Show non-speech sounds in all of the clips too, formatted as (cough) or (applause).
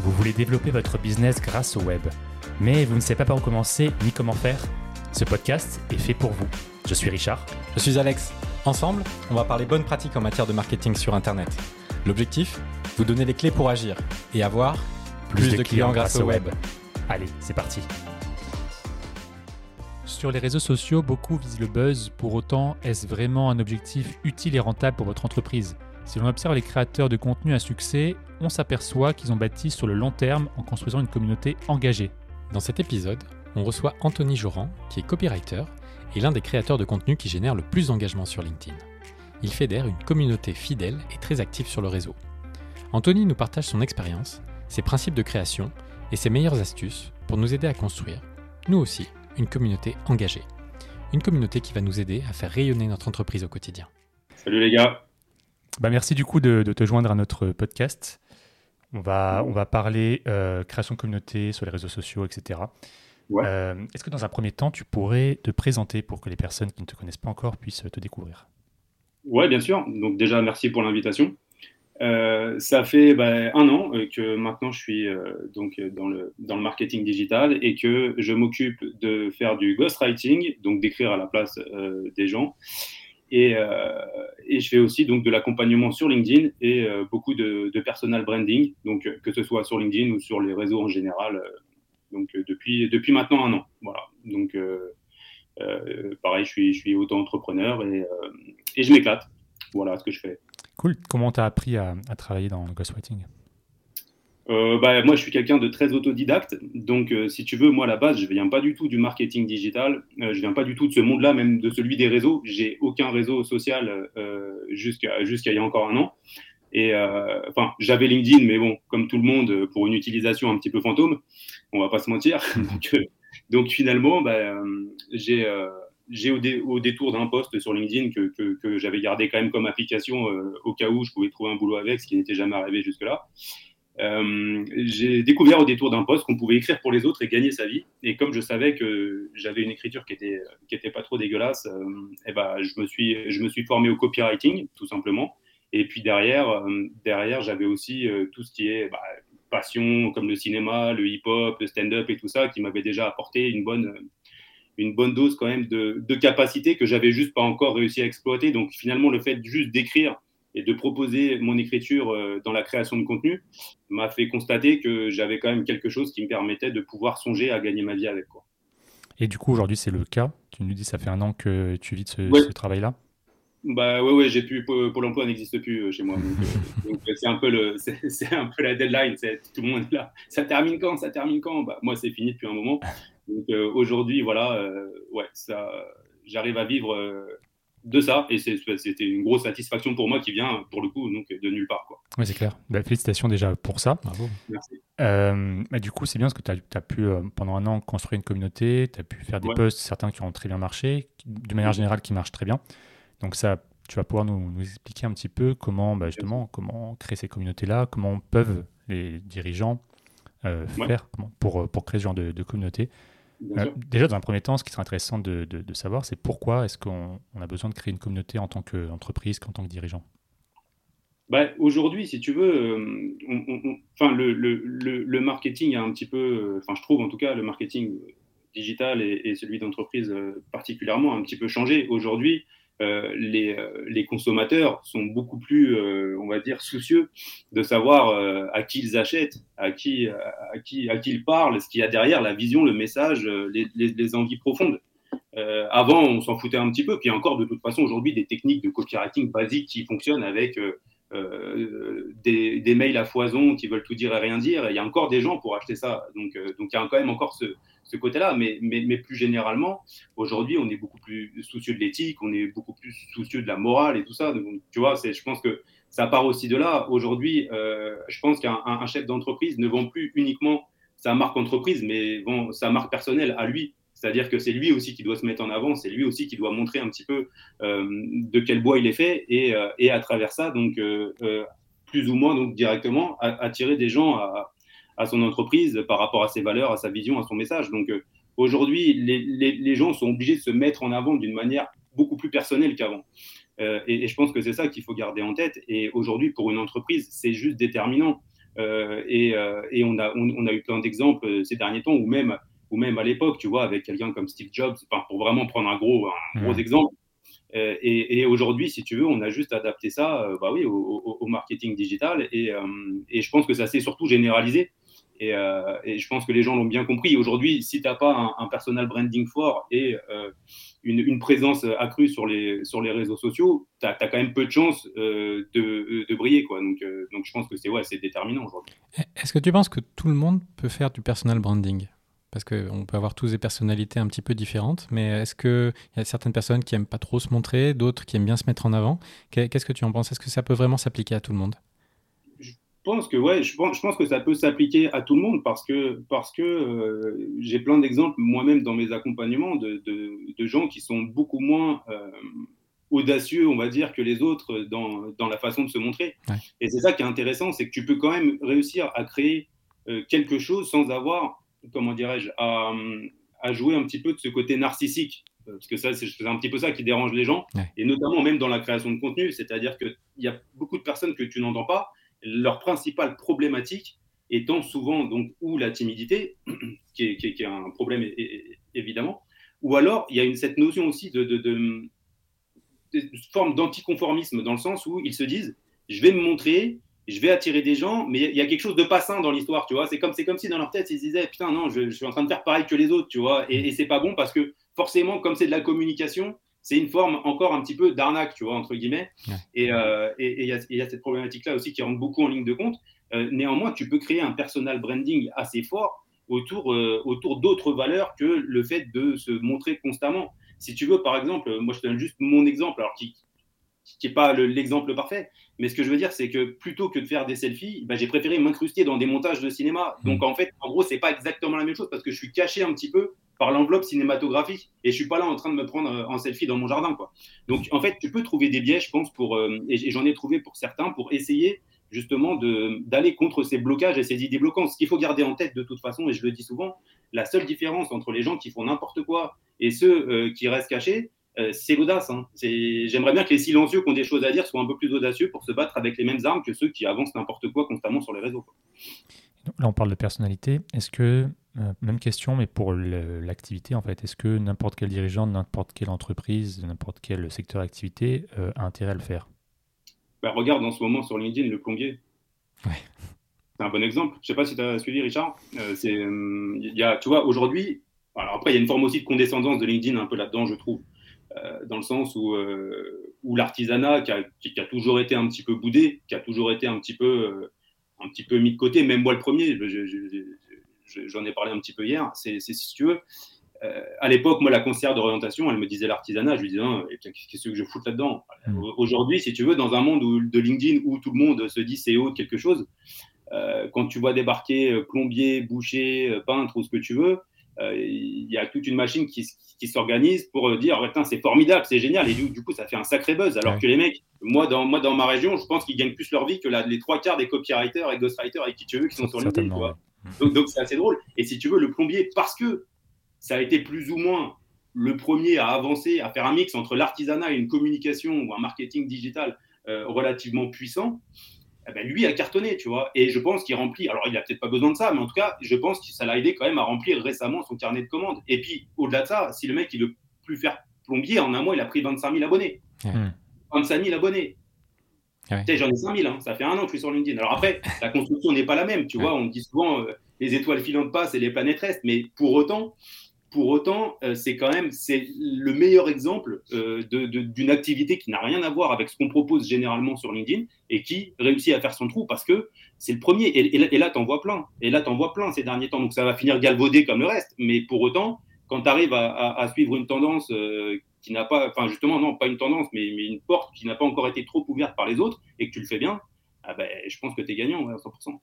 Vous voulez développer votre business grâce au web, mais vous ne savez pas par où commencer ni comment faire? Ce podcast est fait pour vous. Je suis Richard. Je suis Alex. Ensemble, on va parler bonnes pratiques en matière de marketing sur Internet. L'objectif? Vous donner les clés pour agir et avoir plus, de, clients, grâce au web. Allez, c'est parti. Sur les réseaux sociaux, beaucoup visent le buzz. Pour autant, est-ce vraiment un objectif utile et rentable pour votre entreprise? Si l'on observe les créateurs de contenu à succès, on s'aperçoit qu'ils ont bâti sur le long terme en construisant une communauté engagée. Dans cet épisode, on reçoit Anthony Joran, qui est copywriter et l'un des créateurs de contenu qui génère le plus d'engagement sur LinkedIn. Il fédère une communauté fidèle et très active sur le réseau. Anthony nous partage son expérience, ses principes de création et ses meilleures astuces pour nous aider à construire, nous aussi, une communauté engagée. Une communauté qui va nous aider à faire rayonner notre entreprise au quotidien. Salut les gars. Bah merci du coup de, te joindre à notre podcast. On va, on va parler euh, création de communauté sur les réseaux sociaux, etc. Euh, est-ce que dans un premier temps, tu pourrais te présenter pour que les personnes qui ne te connaissent pas encore puissent te découvrir? Oui, bien sûr. Donc déjà, merci pour l'invitation. Euh, ça fait bah, un an euh, que maintenant je suis donc dans le, dans le marketing digital et que je m'occupe de faire du ghostwriting, donc d'écrire à la place des gens. Et, et, je fais aussi donc de l'accompagnement sur LinkedIn et beaucoup de, personal branding, donc que ce soit sur LinkedIn ou sur les réseaux en général. donc depuis, depuis maintenant un an. Voilà. Donc pareil, je suis, je auto-entrepreneur et, et je m'éclate. Voilà ce que je fais. Cool. Comment tu as appris à, travailler dans le ghostwriting? Euh, bah, moi, je suis quelqu'un de très autodidacte. Donc, euh, si tu veux, moi, à la base, je ne viens pas du tout du marketing digital. Euh, je ne viens pas du tout de ce monde-là, même de celui des réseaux. J'ai aucun réseau social jusqu'à il y a encore un an. Et enfin, j'avais LinkedIn, mais bon, comme tout le monde, pour une utilisation un petit peu fantôme, on va pas se mentir. (laughs) donc, donc, finalement, bah, j'ai j'ai au, détour d'un poste sur LinkedIn que, que, j'avais gardé quand même comme application euh, au cas où je pouvais trouver un boulot avec, ce qui n'était jamais arrivé jusque-là. Euh, j'ai découvert au détour d'un poste qu'on pouvait écrire pour les autres et gagner sa vie. Et comme je savais que j'avais une écriture qui était, qui était pas trop dégueulasse, et euh, eh ben, je, me suis, je me suis formé au copywriting, tout simplement. Et puis derrière, derrière j'avais aussi tout ce qui est bah, passion, comme le cinéma, le hip-hop, le stand-up et tout ça, qui m'avait déjà apporté une bonne, une bonne dose quand même de, de capacité que j'avais juste pas encore réussi à exploiter. Donc finalement, le fait juste d'écrire et de proposer mon écriture euh, dans la création de contenu m'a fait constater que j'avais quand même quelque chose qui me permettait de pouvoir songer à gagner ma vie avec. Quoi. Et du coup, aujourd'hui, c'est le cas. Tu nous dis, ça fait un an que tu vis de ce, travail-là? Bah ouais, ouais, j'ai pu. Pôle emploi n'existe plus euh, chez moi. Donc, euh, (laughs) c'est un peu le, c'est un peu la deadline. Tout le monde est là. Ça termine quand? Ça termine quand? Bah, Moi, c'est fini depuis un moment. Donc euh, aujourd'hui, voilà, euh, ouais, ça, j'arrive à vivre euh, de ça et c'était une grosse satisfaction pour moi qui vient pour le coup donc de nulle part quoi. Oui c'est clair. Bah, félicitations déjà pour ça. Bravo. Merci. Bah, du coup c'est bien parce que tu as, pu pendant un an construire une communauté, tu as pu faire des posts, certains qui ont très bien marché, de manière générale qui marchent très bien. Donc ça tu vas pouvoir nous, nous expliquer un petit peu comment bah, justement comment créer ces communautés là, comment peuvent les dirigeants faire pour, pour créer ce genre de, de communauté. Euh, déjà, dans un premier temps, ce qui serait intéressant de, savoir, c'est pourquoi est-ce qu'on a besoin de créer une communauté en tant qu'entreprise, qu'en tant que dirigeant? Bah, Aujourd'hui, si tu veux, euh, enfin, le, le, marketing a un petit peu, euh, enfin, je trouve en tout cas, le marketing digital et, et celui d'entreprise particulièrement a un petit peu changé. Aujourd'hui, les, euh, les, consommateurs sont beaucoup plus, euh, on va dire, soucieux de savoir à qui ils achètent, à qui, à qui, à qui ils parlent, ce qu'il y a derrière, la vision, le message, les, les, envies profondes. avant, on s'en foutait un petit peu. Puis encore, de toute façon, aujourd'hui, des techniques de copywriting basiques qui fonctionnent avec des, des, mails à foison qui veulent tout dire et rien dire. Il y a encore des gens pour acheter ça. Donc, donc il y a quand même encore ce, côté-là. Mais, mais, plus généralement, aujourd'hui, on est beaucoup plus soucieux de l'éthique, on est beaucoup plus soucieux de la morale et tout ça. Donc, tu vois, je pense que ça part aussi de là. Aujourd'hui, euh, je pense qu'un chef d'entreprise ne vend plus uniquement sa marque entreprise, mais vend sa marque personnelle à lui. C'est-à-dire que c'est lui aussi qui doit se mettre en avant, c'est lui aussi qui doit montrer un petit peu euh, de quel bois il est fait et, euh, et à travers ça, donc plus ou moins donc directement attirer des gens à, son entreprise par rapport à ses valeurs, à sa vision, à son message. Donc euh, aujourd'hui, les, les, gens sont obligés de se mettre en avant d'une manière beaucoup plus personnelle qu'avant. et, je pense que c'est ça qu'il faut garder en tête. Et aujourd'hui, pour une entreprise, c'est juste déterminant. et, on, a, on, a eu plein d'exemples ces derniers temps, ou même, ou même à l'époque, tu vois, avec quelqu'un comme Steve Jobs, pour vraiment prendre un gros, un gros exemple. et, aujourd'hui, si tu veux, on a juste adapté ça bah oui, au, marketing digital. Et, et, je pense que ça s'est surtout généralisé. Euh, et, je pense que les gens l'ont bien compris. Aujourd'hui, si tu n'as pas un, personal branding fort et euh, une, présence accrue sur les, sur les réseaux sociaux, tu as, quand même peu de chances euh, de, de, briller. Quoi. Donc, donc je pense que c'est ouais, déterminant aujourd'hui. Est-ce que tu penses que tout le monde peut faire du personal branding? Parce qu'on peut avoir tous des personnalités un petit peu différentes, mais est-ce qu'il y a certaines personnes qui n'aiment pas trop se montrer, d'autres qui aiment bien se mettre en avant? Qu'est-ce que tu en penses? Est-ce que ça peut vraiment s'appliquer à tout le monde? Pense que ouais, je pense, je pense que ça peut s'appliquer à tout le monde parce que parce que euh, j'ai plein d'exemples moi-même dans mes accompagnements de, de, gens qui sont beaucoup moins euh, audacieux, on va dire, que les autres dans, dans la façon de se montrer. Et c'est ça qui est intéressant, c'est que tu peux quand même réussir à créer euh, quelque chose sans avoir, comment dirais-je, à, à, jouer un petit peu de ce côté narcissique. Parce que ça, c'est un petit peu ça qui dérange les gens, et notamment même dans la création de contenu. C'est-à-dire qu'il y a beaucoup de personnes que tu n'entends pas, leur principale problématique étant souvent donc ou la timidité, (clears throat) qui est, qui, un problème évidemment, ou alors il y a une, cette notion aussi de, de, de, forme d'anticonformisme dans le sens où ils se disent je vais me montrer, je vais attirer des gens, mais il y a quelque chose de pas sain dans l'histoire, tu vois. C'est comme, c'est comme si dans leur tête ils se disaient putain non, je, suis en train de faire pareil que les autres, tu vois, et, et c'est pas bon parce que forcément comme c'est de la communication, c'est une forme encore un petit peu d'arnaque, tu vois, entre guillemets. Euh, et il y, a cette problématique-là aussi qui rentre beaucoup en ligne de compte. Euh, néanmoins, tu peux créer un personal branding assez fort autour, euh, autour d'autres valeurs que le fait de se montrer constamment. Si tu veux, par exemple, moi je te donne juste mon exemple, alors qui n'est pas l'exemple parfait, mais ce que je veux dire, c'est que plutôt que de faire des selfies, bah, j'ai préféré m'incruster dans des montages de cinéma. Donc mmh. en fait, en gros, c'est pas exactement la même chose parce que je suis caché un petit peu par l'enveloppe cinématographique et je suis pas là en train de me prendre euh, en selfie dans mon jardin quoi. Donc en fait tu peux trouver des biais je pense pour euh, et j'en ai trouvé pour certains pour essayer justement d'aller contre ces blocages et ces idées bloquantes. Ce qu'il faut garder en tête de toute façon et je le dis souvent, la seule différence entre les gens qui font n'importe quoi et ceux euh, qui restent cachés, c'est l'audace. Hein. J'aimerais bien que les silencieux qui ont des choses à dire soient un peu plus audacieux pour se battre avec les mêmes armes que ceux qui avancent n'importe quoi constamment sur les réseaux. Là, on parle de personnalité. Est-ce que euh, même question, mais pour l'activité, en fait, est-ce que n'importe quel dirigeant, n'importe quelle entreprise, n'importe quel secteur d'activité euh, a intérêt à le faire? Bah, Regarde en ce moment sur LinkedIn le plombier. C'est un bon exemple. Je ne sais pas si tu as suivi, Richard. Euh, c'est, a, tu vois, aujourd'hui, après, il y a une forme aussi de condescendance de LinkedIn un peu là-dedans, je trouve, dans le sens où, où l'artisanat, qui a, qui a, toujours été un petit peu boudé, qui a toujours été un petit peu, un petit peu mis de côté, même moi le premier, j'en ai parlé un petit peu hier, c'est si tu veux, euh, à l'époque, moi, la conseillère d'orientation, elle me disait l'artisanat. Je lui disais, qu'est-ce que je fous là-dedans? Hmm. Aujourd'hui, si tu veux, dans un monde où, de LinkedIn où tout le monde se dit CEO de quelque chose, euh, quand tu vois débarquer euh, plombier, boucher, peintre ou ce que tu veux, il y a toute une machine qui, s'organise pour dire c'est formidable, c'est génial. Et du, coup, ça fait un sacré buzz. Alors que les mecs, moi dans, moi, dans ma région, je pense qu'ils gagnent plus leur vie que les trois quarts des copywriters et ghostwriters et qui tu veux qui sont sur LinkedIn. Donc, c'est assez drôle. Et si tu veux, le plombier, parce que ça a été plus ou moins le premier à avancer, à faire un mix entre l'artisanat et une communication ou un marketing digital euh, relativement puissant, eh ben, lui a cartonné, tu vois. Et je pense qu'il remplit, alors il n'a peut-être pas besoin de ça, mais en tout cas, je pense que ça l'a aidé quand même à remplir récemment son carnet de commandes. Et puis, au-delà de ça, si le mec, il veut plus faire plombier, en un mois, il a pris 25 000 abonnés. 25 000 abonnés. J'en ai 5000, hein. ça fait un an que je suis sur LinkedIn. Alors après, la construction n'est pas la même, tu vois, on dit souvent euh, les étoiles filantes passent et les planètes restent, mais pour autant, pour autant, euh, c'est quand même le meilleur exemple euh, d'une activité qui n'a rien à voir avec ce qu'on propose généralement sur LinkedIn et qui réussit à faire son trou parce que c'est le premier. Et, là, t'en vois plein. Et là, t'en vois plein ces derniers temps. Donc ça va finir galvaudé comme le reste. Mais pour autant, quand tu arrives à, suivre une tendance qui n'a pas, enfin justement, non, pas une tendance, mais, mais une porte qui n'a pas encore été trop ouverte par les autres et que tu le fais bien, ah ben, je pense que tu es gagnant à 100%.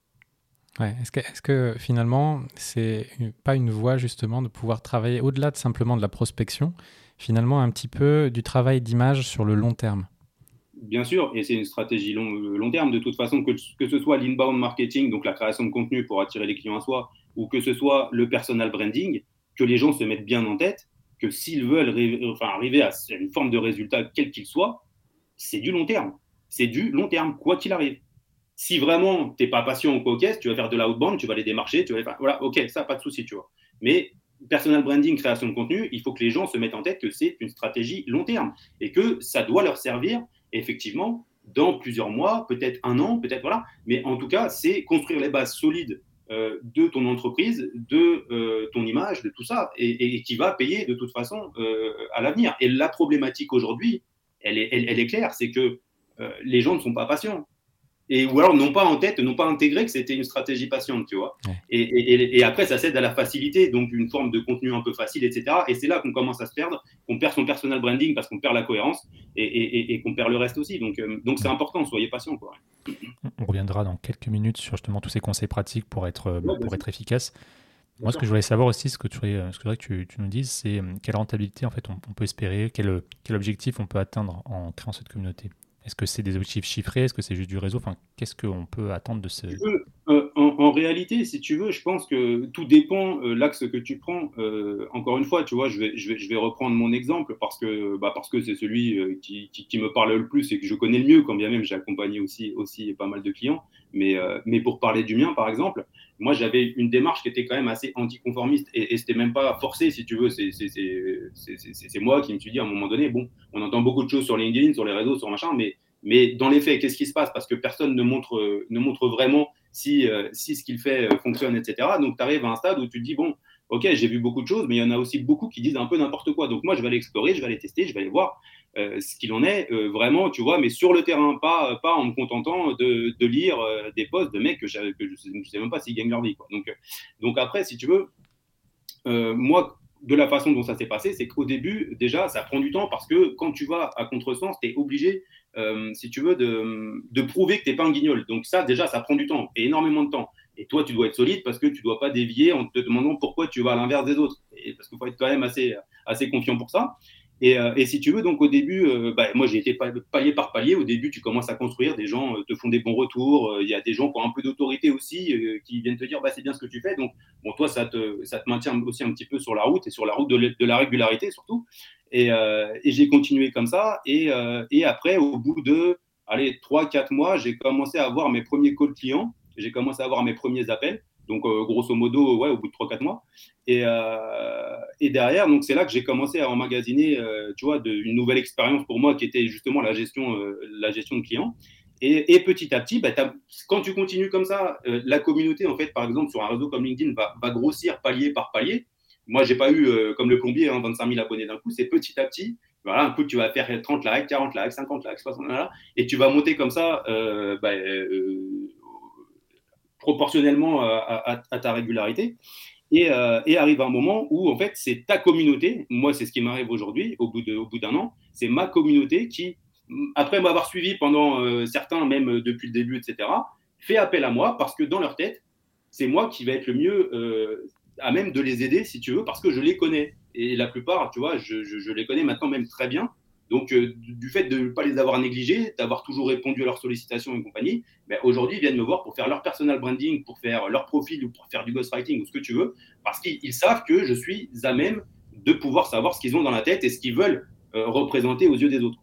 Est-ce que, est que, finalement, c'est pas une voie justement de pouvoir travailler au-delà de simplement de la prospection, finalement un petit peu du travail d'image sur le long terme? Bien sûr, et c'est une stratégie long, long, terme. De toute façon, que, que ce soit l'inbound marketing, donc la création de contenu pour attirer les clients à soi, ou que ce soit le personal branding, que les gens se mettent bien en tête, que s'ils veulent enfin, arriver à une forme de résultat, quel qu'il soit, c'est du long terme. C'est du long terme, quoi qu'il arrive. Si vraiment tu n'es pas patient ou ok, tu vas faire de la outbound, tu vas les démarcher, tu vas les faire. Voilà, ok, ça, pas de souci, tu vois. Mais personal branding, création de contenu, il faut que les gens se mettent en tête que c'est une stratégie long terme et que ça doit leur servir, effectivement, dans plusieurs mois, peut-être un an, peut-être voilà. Mais en tout cas, c'est construire les bases solides euh, de ton entreprise, de euh, ton image, de tout ça, et, qui va payer de toute façon euh, à l'avenir. Et la problématique aujourd'hui, elle est, elle est claire, c'est que les gens ne sont pas patients et ou alors n'ont pas en tête, n'ont pas intégré que c'était une stratégie patiente, tu vois. Et, et, après, ça cède à la facilité, donc une forme de contenu un peu facile, etc. Et c'est là qu'on commence à se perdre, qu'on perd son personal branding parce qu'on perd la cohérence et, qu'on perd le reste aussi. Donc, euh, donc c'est important, soyez patient. Quoi. On reviendra dans quelques minutes sur justement tous ces conseils pratiques pour être, euh, pour être efficace. Moi, ce que je voulais savoir aussi, ce que tu, ce que, tu, tu nous dises, c'est euh, quelle rentabilité en fait on, on peut espérer, quel, quel objectif on peut atteindre en créant cette communauté? Est-ce que c'est des objectifs chiffrés? Est-ce que c'est juste du réseau? Enfin, Qu'est-ce qu'on peut attendre de ce... Euh, en, réalité, si tu veux, je pense que tout dépend euh, l'axe que tu prends. Euh, encore une fois, tu vois, je vais, reprendre mon exemple parce que bah, c'est celui qui, qui, me parle le plus et que je connais le mieux, quand bien même j'ai accompagné aussi, pas mal de clients. Mais, mais pour parler du mien, par exemple, moi j'avais une démarche qui était quand même assez anticonformiste et, et c'était même pas forcé, si tu veux. C'est moi qui me suis dit à un moment donné, bon, on entend beaucoup de choses sur LinkedIn, sur les réseaux, sur machin, mais dans les faits, qu'est-ce qui se passe? Parce que personne ne montre vraiment si, euh, si ce qu'il fait euh, fonctionne, etc. Donc, tu arrives à un stade où tu te dis, bon, ok, j'ai vu beaucoup de choses, mais il y en a aussi beaucoup qui disent un peu n'importe quoi. Donc, moi, je vais aller explorer, je vais aller tester, je vais aller voir euh, ce qu'il en est vraiment, tu vois, mais sur le terrain, pas, pas en me contentant de, de lire des posts de mecs que, je ne sais, même pas s'ils gagnent leur vie. Donc, donc, après, si tu veux, moi, de la façon dont ça s'est passé, c'est qu'au début, déjà, ça prend du temps parce que quand tu vas à contresens, tu es obligé euh, si tu veux, de, de prouver que tu n'es pas un guignol. Donc ça, déjà, ça prend du temps, et énormément de temps. Et toi, tu dois être solide parce que tu ne dois pas dévier en te demandant pourquoi tu vas à l'inverse des autres. Et parce qu'il faut être quand même assez, assez confiant pour ça. Et, euh, et, si tu veux, donc au début, euh, bah, moi j'ai été palier par palier. Au début, tu commences à construire, des gens te font des bons retours. Il y a des gens qui ont un peu d'autorité aussi, qui viennent te dire bah, c'est bien ce que tu fais. Donc, bon, toi, ça te, maintient aussi un petit peu sur la route et sur la route de, la régularité surtout. Euh, et, j'ai continué comme ça. Euh, et, après, au bout de allez, 3-4 mois, j'ai commencé à avoir mes premiers calls clients. J'ai commencé à avoir mes premiers appels. Donc, euh, grosso modo, ouais, au bout de 3-4 mois. Et, et, derrière, donc c'est là que j'ai commencé à emmagasiner, tu vois, une nouvelle expérience pour moi qui était justement la gestion, la gestion de clients. Et, petit à petit, bah, quand tu continues comme ça, la communauté, en fait, par exemple, sur un réseau comme LinkedIn, va, grossir palier par palier. Moi, j'ai pas eu, euh, comme le plombier, 25 hein, 000 abonnés d'un coup. C'est petit à petit. Voilà, un coup, tu vas faire 30 likes, 40 likes, 50 likes, 60 likes, et tu vas monter comme ça, euh, bah, euh, proportionnellement à, ta régularité. Et, arrive un moment où, en fait, c'est ta communauté. Moi, c'est ce qui m'arrive aujourd'hui, au bout d'un an. C'est ma communauté qui, après m'avoir suivi pendant certains, même depuis le début, etc., fait appel à moi parce que dans leur tête, c'est moi qui vais être le mieux à même de les aider, si tu veux, parce que je les connais. Et la plupart, tu vois, je, les connais maintenant même très bien. Donc, euh, du fait de ne pas les avoir négligés, d'avoir toujours répondu à leurs sollicitations et compagnie, ben, aujourd'hui, ils viennent me voir pour faire leur personal branding, pour faire leur profil ou pour faire du ghostwriting ou ce que tu veux, parce qu'ils savent que je suis à même de pouvoir savoir ce qu'ils ont dans la tête et ce qu'ils veulent euh, représenter aux yeux des autres.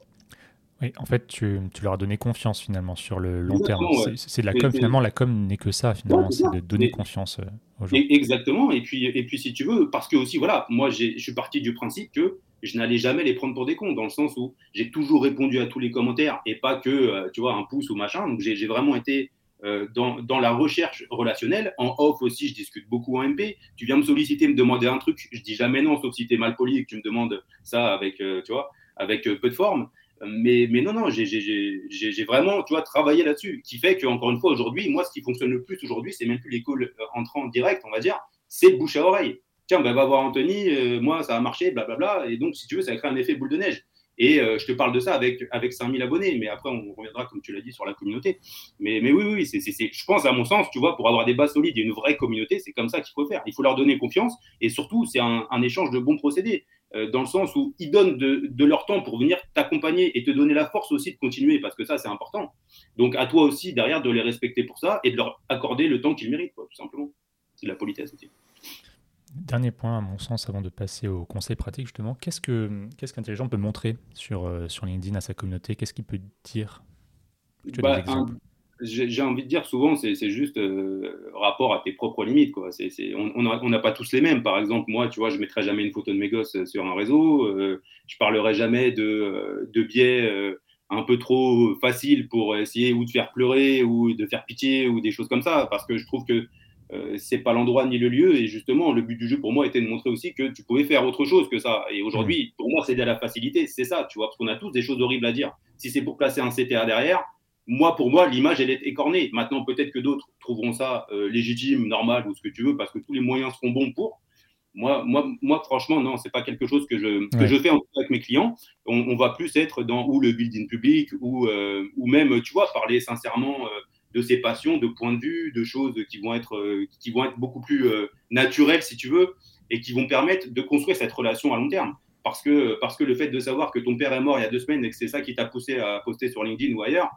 Oui, en fait, tu, leur as donné confiance finalement sur le long terme. C'est de la com, finalement, la com n'est que ça, finalement, c'est de donner confiance euh, aux gens. Exactement, et puis, et puis si tu veux, parce que aussi, voilà, moi, je suis parti du principe que je n'allais jamais les prendre pour des cons, dans le sens où j'ai toujours répondu à tous les commentaires et pas que, euh, tu vois, un pouce ou machin. Donc, j'ai vraiment été euh, dans, dans, la recherche relationnelle. En off aussi, je discute beaucoup en MP. Tu viens me solliciter, me demander un truc, je dis jamais non, sauf si tu es mal poli et que tu me demandes ça avec, tu vois, avec peu de forme. Mais, non, non, j'ai vraiment tu vois, travaillé là-dessus, qui fait qu'encore une fois, aujourd'hui, moi, ce qui fonctionne le plus aujourd'hui, c'est même plus les calls euh, entrants directs, on va dire, c'est bouche à oreille. Tiens, bah, va voir Anthony, euh, moi, ça a marché, blablabla. Et donc, si tu veux, ça crée un effet boule de neige. Et euh, je te parle de ça avec, avec 5000 abonnés, mais après, on reviendra, comme tu l'as dit, sur la communauté. Mais, oui, oui, je pense, à mon sens, tu vois, pour avoir des bases solides et une vraie communauté, c'est comme ça qu'il faut faire. Il faut leur donner confiance et surtout, c'est un échange de bons procédés. Euh, dans le sens où ils donnent de, leur temps pour venir t'accompagner et te donner la force aussi de continuer, parce que ça, c'est important. Donc, à toi aussi, derrière, de les respecter pour ça et de leur accorder le temps qu'ils méritent, tout simplement. C'est de la politesse aussi. Dernier point, à mon sens, avant de passer au conseil pratique, justement, qu'est-ce que qu'est-ce peut montrer sur, euh, sur LinkedIn à sa communauté? Qu'est-ce qu'il peut dire? Bah, J'ai envie de dire souvent, c'est juste euh, rapport à tes propres limites. Quoi. on n'a pas tous les mêmes. Par exemple, moi, tu vois, je ne mettrai jamais une photo de mes gosses sur un réseau. Euh, je parlerai jamais de, de biais un peu trop faciles pour essayer ou de faire pleurer ou de faire pitié ou des choses comme ça. Parce que je trouve que euh, c'est pas l'endroit ni le lieu. Et justement, le but du jeu pour moi était de montrer aussi que tu pouvais faire autre chose que ça. Et aujourd'hui, pour moi, c'est à la facilité. C'est ça, tu vois, parce qu'on a tous des choses horribles à dire. Si c'est pour placer un CTA derrière, moi, pour moi, l'image, elle est écornée. Maintenant, peut-être que d'autres trouveront ça euh, légitime, normal ou ce que tu veux, parce que tous les moyens seront bons pour. Moi, moi, moi franchement, non, c'est pas quelque chose que je, que je fais avec mes clients. On, va plus être dans ou le building public ou, euh, ou même, tu vois, parler sincèrement de ses passions, de points de vue, de choses qui vont être, euh, qui vont être beaucoup plus euh, naturelles, si tu veux, et qui vont permettre de construire cette relation à long terme. Parce que, parce que le fait de savoir que ton père est mort il y a deux semaines et que c'est ça qui t'a poussé à poster sur LinkedIn ou ailleurs,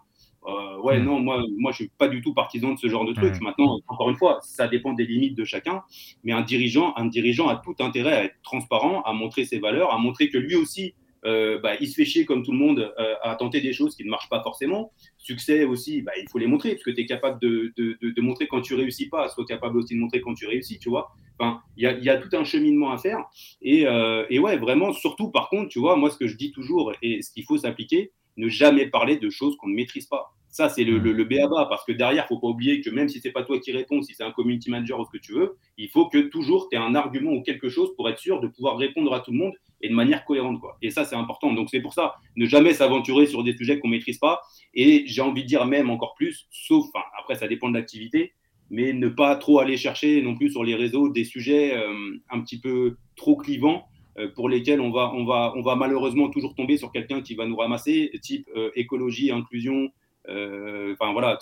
euh, ouais, mm. non, moi, moi, je suis pas du tout partisan de ce genre de truc. Maintenant, encore une fois, ça dépend des limites de chacun. Mais un dirigeant, un dirigeant a tout intérêt à être transparent, à montrer ses valeurs, à montrer que lui aussi, euh, bah, il se fait chier comme tout le monde euh, à tenter des choses qui ne marchent pas forcément. Succès aussi, bah, il faut les montrer, parce que tu es capable de, de, de, montrer quand tu réussis pas, sois capable aussi de montrer quand tu réussis, tu vois. Enfin, il y a, y a, tout un cheminement à faire. Et, euh, et, ouais, vraiment, surtout, par contre, tu vois, moi, ce que je dis toujours et ce qu'il faut s'appliquer, ne jamais parler de choses qu'on ne maîtrise pas. Ça, c'est le, le, le BABA, parce que derrière, il ne faut pas oublier que même si ce n'est pas toi qui réponds, si c'est un community manager ou ce que tu veux, il faut que toujours tu aies un argument ou quelque chose pour être sûr de pouvoir répondre à tout le monde et de manière cohérente. Quoi. Et ça, c'est important. Donc, c'est pour ça, ne jamais s'aventurer sur des sujets qu'on ne maîtrise pas. Et j'ai envie de dire même encore plus, sauf, après, ça dépend de l'activité, mais ne pas trop aller chercher non plus sur les réseaux des sujets euh, un petit peu trop clivants pour lesquels on va, on, va, on va malheureusement toujours tomber sur quelqu'un qui va nous ramasser, type euh, écologie, inclusion, euh, enfin voilà,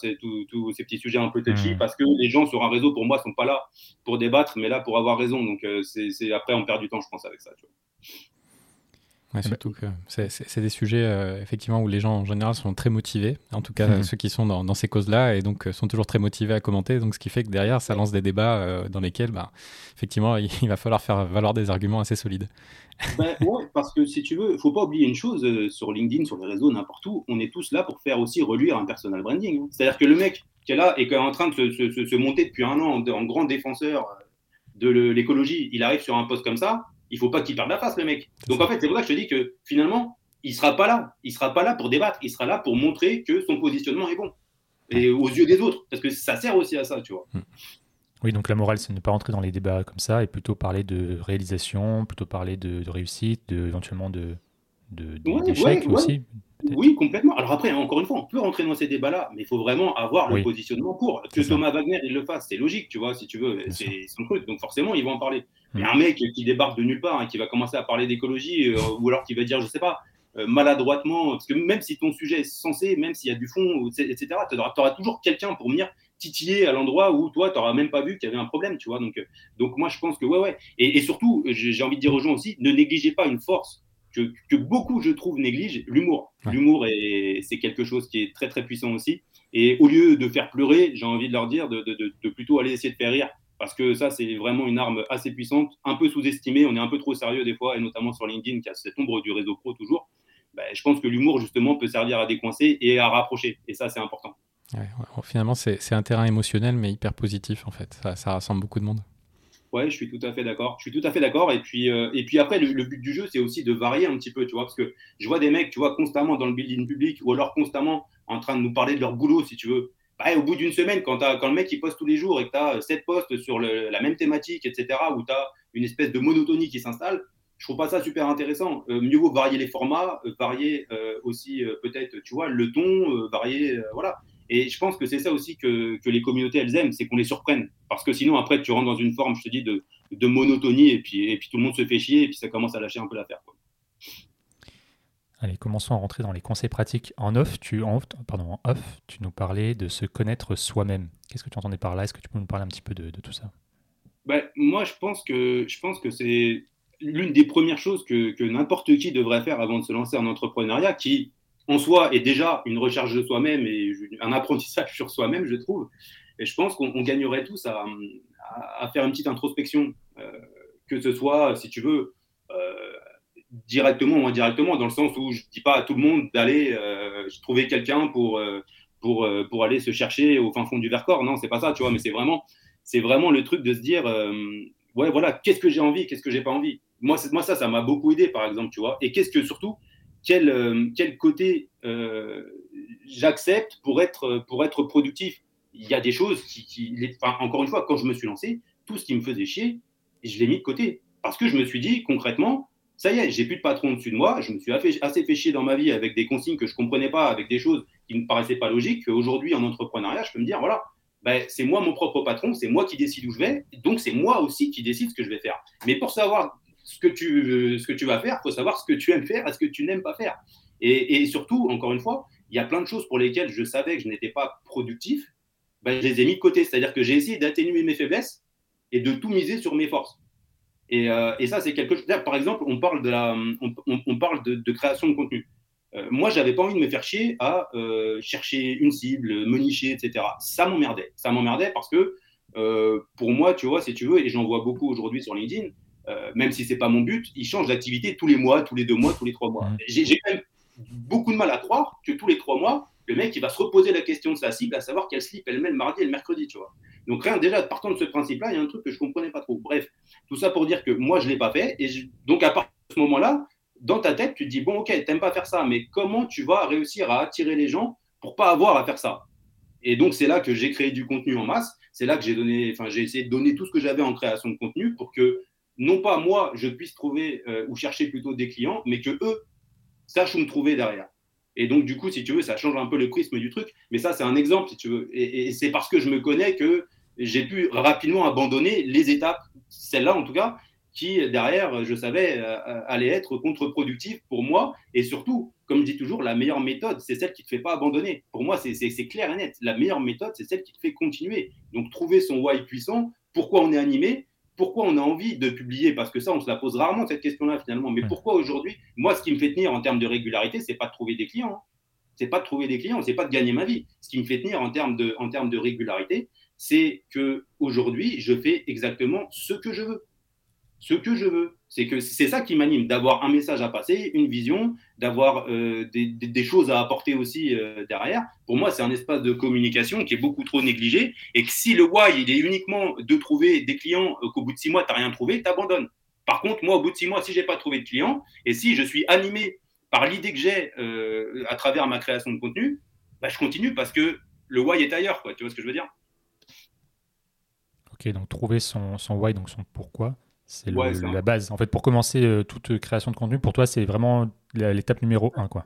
tous ces petits sujets un peu touchy, mmh. parce que les gens sur un réseau, pour moi, sont pas là pour débattre, mais là pour avoir raison. Donc euh, c'est après, on perd du temps, je pense, avec ça. Tu vois. Ouais, surtout que c'est des sujets euh, effectivement où les gens en général sont très motivés, en tout cas mmh. ceux qui sont dans, dans ces causes-là, et donc sont toujours très motivés à commenter. Donc ce qui fait que derrière, ça lance des débats dans lesquels, bah, effectivement, il, il, va falloir faire valoir des arguments assez solides. (laughs) Ben, ouais, parce que si tu veux, il faut pas oublier une chose, euh, sur LinkedIn, sur les réseaux, n'importe où, on est tous là pour faire aussi reluire un personal branding. Hein. C'est-à-dire que le mec qui est là et qui est en train de se, se, se monter depuis un an en, grand défenseur euh, de l'écologie, il arrive sur un poste comme ça, il faut pas qu'il perde la face, le mec. Donc en fait, c'est pour ça que je te dis que finalement, il sera pas là. Il sera pas là pour débattre. Il sera là pour montrer que son positionnement est bon. Et aux yeux des autres. Parce que ça sert aussi à ça, tu vois. Hmm. Oui, donc la morale, c'est ne pas rentrer dans les débats comme ça et plutôt parler de réalisation, plutôt parler de, réussite, de, éventuellement de, d'échecs aussi. Oui, complètement. Alors après, encore une fois, on peut rentrer dans ces débats-là, mais il faut vraiment avoir le positionnement pour. Que Thomas Wagner, il le fasse, c'est logique, tu vois, si tu veux, c'est son truc. Donc forcément, ils vont en parler. Mais mm. un mec qui débarque de nulle part, hein, qui va commencer à parler d'écologie, euh, ou alors qui va dire, je sais pas, euh, maladroitement, parce que même si ton sujet est censé, même s'il y a du fond, etc., tu auras, toujours quelqu'un pour venir titiller à l'endroit où toi, tu n'auras même pas vu qu'il y avait un problème, tu vois. Donc, euh, donc moi, je pense que, ouais, ouais. Et, surtout, j'ai envie de dire aux gens aussi, ne négligez pas une force que, que beaucoup, je trouve, négligent, l'humour. L'humour, c'est quelque chose qui est très, très puissant aussi. Et au lieu de faire pleurer, j'ai envie de leur dire de, de, de, plutôt aller essayer de faire rire. Parce que ça, c'est vraiment une arme assez puissante, un peu sous-estimée. On est un peu trop sérieux des fois, et notamment sur LinkedIn, qui a cette ombre du réseau pro toujours. Ben, je pense que l'humour, justement, peut servir à décoincer et à rapprocher. Et ça, c'est important. Ouais, finalement, c'est un terrain émotionnel, mais hyper positif, en fait. Ça, ça rassemble beaucoup de monde. Ouais, je suis tout à fait d'accord. Je suis tout à fait d'accord. Et puis, euh, et puis après, le, but du jeu, c'est aussi de varier un petit peu, tu vois, parce que je vois des mecs, tu vois, constamment dans le building public ou alors constamment en train de nous parler de leur boulot, si tu veux. Bah, au bout d'une semaine, quand, quand le mec il poste tous les jours et que tu as sept posts sur la même thématique, etc., où tu as une espèce de monotonie qui s'installe, je trouve pas ça super intéressant. Euh, mieux vaut varier les formats, euh, varier aussi peut-être, tu vois, le ton, varier, voilà. Et je pense que c'est ça aussi que, que, les communautés, elles aiment, c'est qu'on les surprenne. Parce que sinon, après, tu rentres dans une forme, je te dis, de, de monotonie, et puis, et puis tout le monde se fait chier, et puis ça commence à lâcher un peu l'affaire. Allez, commençons à rentrer dans les conseils pratiques. En off, tu, en, pardon, en off, tu nous parlais de se connaître soi-même. Qu'est-ce que tu entendais par là? Est-ce que tu peux nous parler un petit peu de, de tout ça? Ben, Moi, je pense que, je pense que c'est l'une des premières choses que, que n'importe qui devrait faire avant de se lancer en entrepreneuriat, qui, en soi est déjà une recherche de soi-même et un apprentissage sur soi-même, je trouve. Et je pense qu'on gagnerait tous à, faire une petite introspection. Euh, que ce soit, si tu veux, directement ou indirectement, dans le sens où je ne dis pas à tout le monde d'aller trouver quelqu'un pour, pour, pour aller se chercher au fin fond du Vercors. Non, c'est pas ça, tu vois, mais c'est vraiment, c'est vraiment le truc de se dire, ouais, voilà, qu'est-ce que j'ai envie, qu'est-ce que j'ai pas envie? Moi, moi, ça, ça m'a beaucoup aidé, par exemple, tu vois. Et qu'est-ce que surtout, quel, quel côté j'accepte pour être, pour être productif. Il y a des choses qui, encore une fois, quand je me suis lancé, tout ce qui me faisait chier, je l'ai mis de côté. Parce que je me suis dit, concrètement, ça y est, j'ai plus de patron au-dessus de moi, je me suis assez fait chier dans ma vie avec des consignes que je comprenais pas, avec des choses qui ne me paraissaient pas logiques, qu'aujourd'hui, en entrepreneuriat, je peux me dire, voilà, ben, c'est moi mon propre patron, c'est moi qui décide où je vais, donc c'est moi aussi qui décide ce que je vais faire. Mais pour savoir ce que tu, ce que tu vas faire, il faut savoir ce que tu aimes faire et ce que tu n'aimes pas faire. Et, et, surtout, encore une fois, il y a plein de choses pour lesquelles je savais que je n'étais pas productif, ben, je les ai mis de côté. C'est-à-dire que j'ai essayé d'atténuer mes faiblesses et de tout miser sur mes forces. Et, euh, et ça, c'est quelque chose. Par exemple, on parle de, la, on, parle de, création de contenu. Euh, moi, j'avais pas envie de me faire chier à euh, chercher une cible, me nicher, etc. Ça m'emmerdait. Ça m'emmerdait parce que euh, pour moi, tu vois, si tu veux, et j'en vois beaucoup aujourd'hui sur LinkedIn, euh, même si c'est pas mon but, ils changent d'activité tous les mois, tous les deux mois, tous les trois mois. J'ai quand même beaucoup de mal à croire que tous les trois mois, le mec, il va se reposer la question de sa cible, à savoir quelle slip elle met le mardi et le mercredi, tu vois. Donc, rien, déjà, partant de ce principe-là, il y a un truc que je ne comprenais pas trop. Bref, tout ça pour dire que moi, je ne l'ai pas fait. Et donc, à partir de ce moment-là, dans ta tête, tu te dis, bon, ok, tu n'aimes pas faire ça, mais comment tu vas réussir à attirer les gens pour pas avoir à faire ça? Et donc, c'est là que j'ai créé du contenu en masse. C'est là que j'ai donné, enfin, j'ai essayé de donner tout ce que j'avais en création de contenu pour que, non pas moi, je puisse trouver euh, ou chercher plutôt des clients, mais que eux sachent où me trouver derrière. Et donc, du coup, si tu veux, ça change un peu le prisme du truc. Mais ça, c'est un exemple, si tu veux. Et, c'est parce que je me connais que j'ai pu rapidement abandonner les étapes, celle-là en tout cas, qui, derrière, je savais, euh, euh, allait être contre-productive pour moi. Et surtout, comme je dis toujours, la meilleure méthode, c'est celle qui ne te fait pas abandonner. Pour moi, c'est clair et net. La meilleure méthode, c'est celle qui te fait continuer. Donc, trouver son why puissant, pourquoi on est animé, pourquoi on a envie de publier Parce que ça, on se la pose rarement, cette question-là, finalement. Mais pourquoi aujourd'hui Moi, ce qui me fait tenir en termes de régularité, c'est pas de trouver des clients. Hein. C'est pas de trouver des clients, c'est pas de gagner ma vie. Ce qui me fait tenir en termes de, en termes de régularité, c'est que aujourd'hui, je fais exactement ce que je veux ce que je veux. C'est que c'est ça qui m'anime, d'avoir un message à passer, une vision, d'avoir euh, des, choses à apporter aussi euh, derrière. Pour moi, c'est un espace de communication qui est beaucoup trop négligé et que si le why, il est uniquement de trouver des clients, euh, qu'au bout de six mois, tu n'as rien trouvé, tu abandonnes. Par contre, moi, au bout de six mois, si je n'ai pas trouvé de clients et si je suis animé par l'idée que j'ai à travers ma création de contenu, bah, je continue parce que le why est ailleurs. Tu vois ce que je veux dire? Ok, donc trouver son, son why, donc son pourquoi, c'est la base. En fait, pour commencer euh, toute création de contenu, pour toi, c'est vraiment l'étape numéro un, quoi.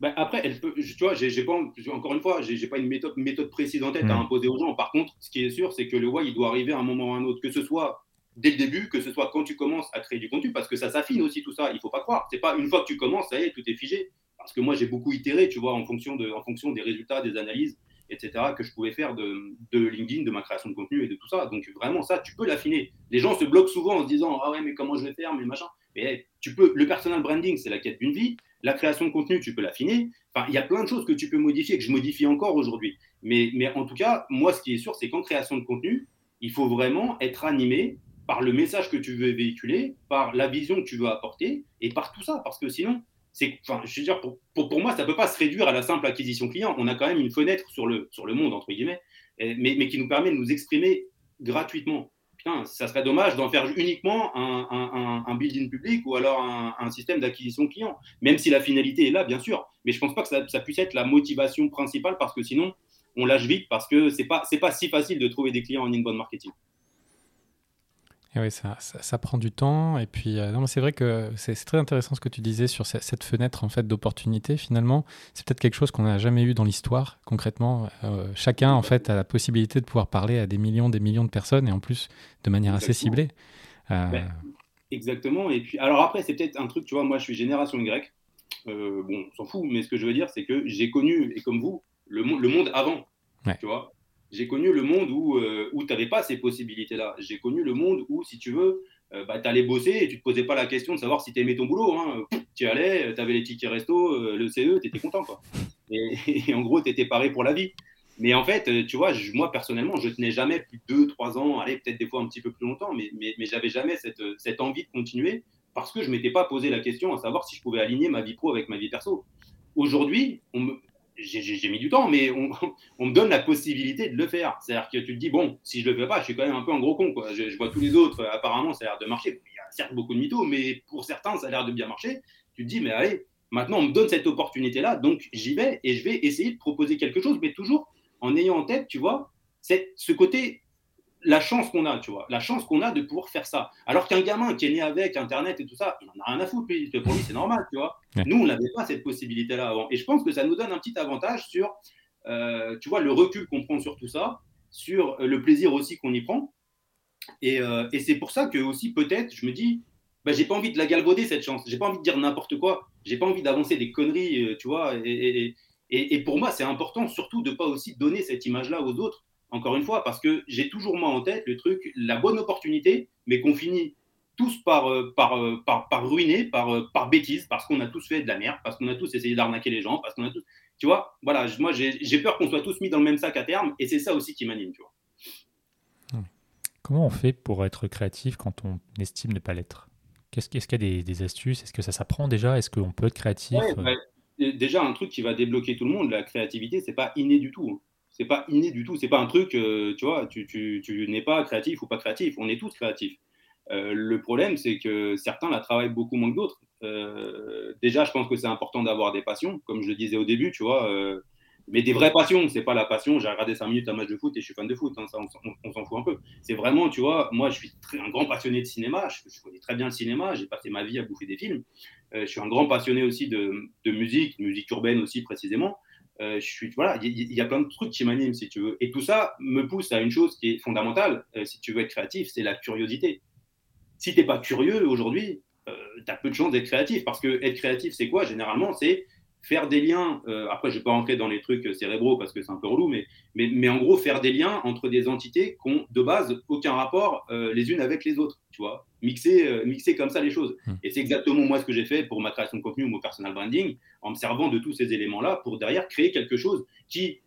Ben après, elle peut, tu vois, j'ai, pas, encore une fois, j'ai, pas une méthode, méthode précise en tête à hmm. imposer aux gens. Par contre, ce qui est sûr, c'est que le why, il doit arriver à un moment ou à un autre, que ce soit dès le début, que ce soit quand tu commences à créer du contenu, parce que ça s'affine aussi tout ça. Il faut pas croire. C'est pas une fois que tu commences, ça y est, tout est figé. Parce que moi, j'ai beaucoup itéré, tu vois, en fonction de, en fonction des résultats, des analyses etc., que je pouvais faire de, de, LinkedIn, de ma création de contenu et de tout ça. Donc vraiment, ça, tu peux l'affiner. Les gens se bloquent souvent en se disant Ah ouais, mais comment je vais faire, mais machin. Mais tu peux, le personal branding, c'est la quête d'une vie. La création de contenu, tu peux l'affiner. Enfin, il y a plein de choses que tu peux modifier, que je modifie encore aujourd'hui. Mais, mais en tout cas, moi, ce qui est sûr, c'est qu'en création de contenu, il faut vraiment être animé par le message que tu veux véhiculer, par la vision que tu veux apporter et par tout ça. Parce que sinon, enfin, je veux dire, pour, pour, moi, ça ne peut pas se réduire à la simple acquisition client. On a quand même une fenêtre sur le, sur le monde, entre guillemets, mais, mais qui nous permet de nous exprimer gratuitement. Putain, ça serait dommage d'en faire uniquement un, un, building public ou alors un, système d'acquisition client, même si la finalité est là, bien sûr. Mais je ne pense pas que ça, puisse être la motivation principale parce que sinon, on lâche vite parce que ce n'est pas, pas si facile de trouver des clients en inbound marketing oui, ça, ça, prend du temps. Et puis, euh, c'est vrai que c'est très intéressant ce que tu disais sur cette, fenêtre en fait d'opportunité. Finalement, c'est peut-être quelque chose qu'on n'a jamais eu dans l'histoire. Concrètement, euh, chacun en fait a la possibilité de pouvoir parler à des millions, des millions de personnes et en plus de manière assez ciblée. Euh, ben, exactement. Et puis, alors après, c'est peut-être un truc. Tu vois, moi, je suis génération Y. bon, on s'en fout. Mais ce que je veux dire, c'est que j'ai connu, et comme vous, le, le monde avant. Tu vois, j'ai connu le monde où, euh, où tu n'avais pas ces possibilités-là. J'ai connu le monde où, si tu veux, euh, bah, tu allais bosser et tu ne te posais pas la question de savoir si tu aimais ton boulot. Hein. Tu y allais, tu avais les tickets resto, euh, le CE, tu étais content. Quoi. Et, (laughs) en gros, tu étais paré pour la vie. Mais en fait, euh, tu vois, moi personnellement, je tenais jamais plus de 2, 3 ans, allez, peut-être des fois un petit peu plus longtemps, mais, mais, mais j'avais jamais cette, cette, envie de continuer parce que je m'étais pas posé la question à savoir si je pouvais aligner ma vie pro avec ma vie perso. Aujourd'hui, j'ai mis du temps, mais (laughs) on, me donne la possibilité de le faire. C'est-à-dire que tu te dis, bon, si je le fais pas, je suis quand même un peu un gros con. Quoi. Je, je vois tous les autres, apparemment, ça a l'air de marcher. Il y a certes beaucoup de mythos, mais pour certains, ça a l'air de bien marcher. Tu te dis, mais allez, maintenant, on me donne cette opportunité-là, donc j'y vais et je vais essayer de proposer quelque chose, mais toujours en ayant en tête, tu vois, ce côté, la chance qu'on a, tu vois, la chance qu'on a de pouvoir faire ça. Alors qu'un gamin qui est né avec Internet et tout ça, il n'en a rien à foutre, pour lui, c'est normal, tu vois. Nous, on n'avait pas cette possibilité-là avant. Et je pense que ça nous donne un petit avantage sur, euh, tu vois, le recul qu'on prend sur tout ça, sur le plaisir aussi qu'on y prend. Et, euh, et c'est pour ça que aussi, peut-être, je me dis, bah, j'ai pas envie de la galvauder cette chance. J'ai pas envie de dire n'importe quoi. J'ai pas envie d'avancer des conneries, euh, tu vois. Et, et, pour moi, c'est important surtout de pas aussi donner cette image-là aux autres. Encore une fois, parce que j'ai toujours moi en tête le truc, la bonne opportunité, mais qu'on finit tous par, euh, par, euh, par, par, ruiner, par, par bêtise, parce qu'on a tous fait de la merde, parce qu'on a tous essayé d'arnaquer les gens, parce qu'on a tous. Tu vois, voilà, moi j'ai peur qu'on soit tous mis dans le même sac à terme, et c'est ça aussi qui m'anime, tu vois. Comment on fait pour être créatif quand on estime ne pas l'être? Qu'est-ce qu'il y a des, astuces? Est-ce que ça s'apprend déjà? Est-ce qu'on peut être créatif? Bah, Déjà, un truc qui va débloquer tout le monde, la créativité, c'est pas inné du tout. C'est pas inné du tout. C'est pas un truc, euh, tu vois, tu, tu, n'es pas créatif ou pas créatif. On est tous créatifs. Euh, le problème, c'est que certains la travaillent beaucoup moins que d'autres. Euh, déjà, je pense que c'est important d'avoir des passions, comme je le disais au début, tu vois mais des vraies passions. C'est pas la passion, j'ai regardé 5 minutes un match de foot et je suis fan de foot. Hein, ça, on, s'en fout un peu. C'est vraiment, tu vois, moi, je suis un grand passionné de cinéma. Je, connais très bien le cinéma. J'ai passé ma vie à bouffer des films. Je suis un grand passionné aussi de, de musique, musique urbaine aussi précisément. Euh, il y, a plein de trucs qui m'animent, si tu veux. Et tout ça me pousse à une chose qui est fondamentale, euh, si tu veux être créatif, c'est la curiosité. Si tu n'es pas curieux aujourd'hui, tu as peu de chances d'être créatif. Parce que être créatif, c'est quoi? Généralement, c'est faire des liens, euh, après je ne vais pas rentrer dans les trucs cérébraux parce que c'est un peu relou, mais, mais, mais, en gros faire des liens entre des entités qui ont de base aucun rapport euh, les unes avec les autres, tu vois, mixer, euh, mixer comme ça les choses. Hmm. Et c'est exactement moi ce que j'ai fait pour ma création de contenu ou mon personal branding, en me servant de tous ces éléments-là pour derrière créer quelque chose qui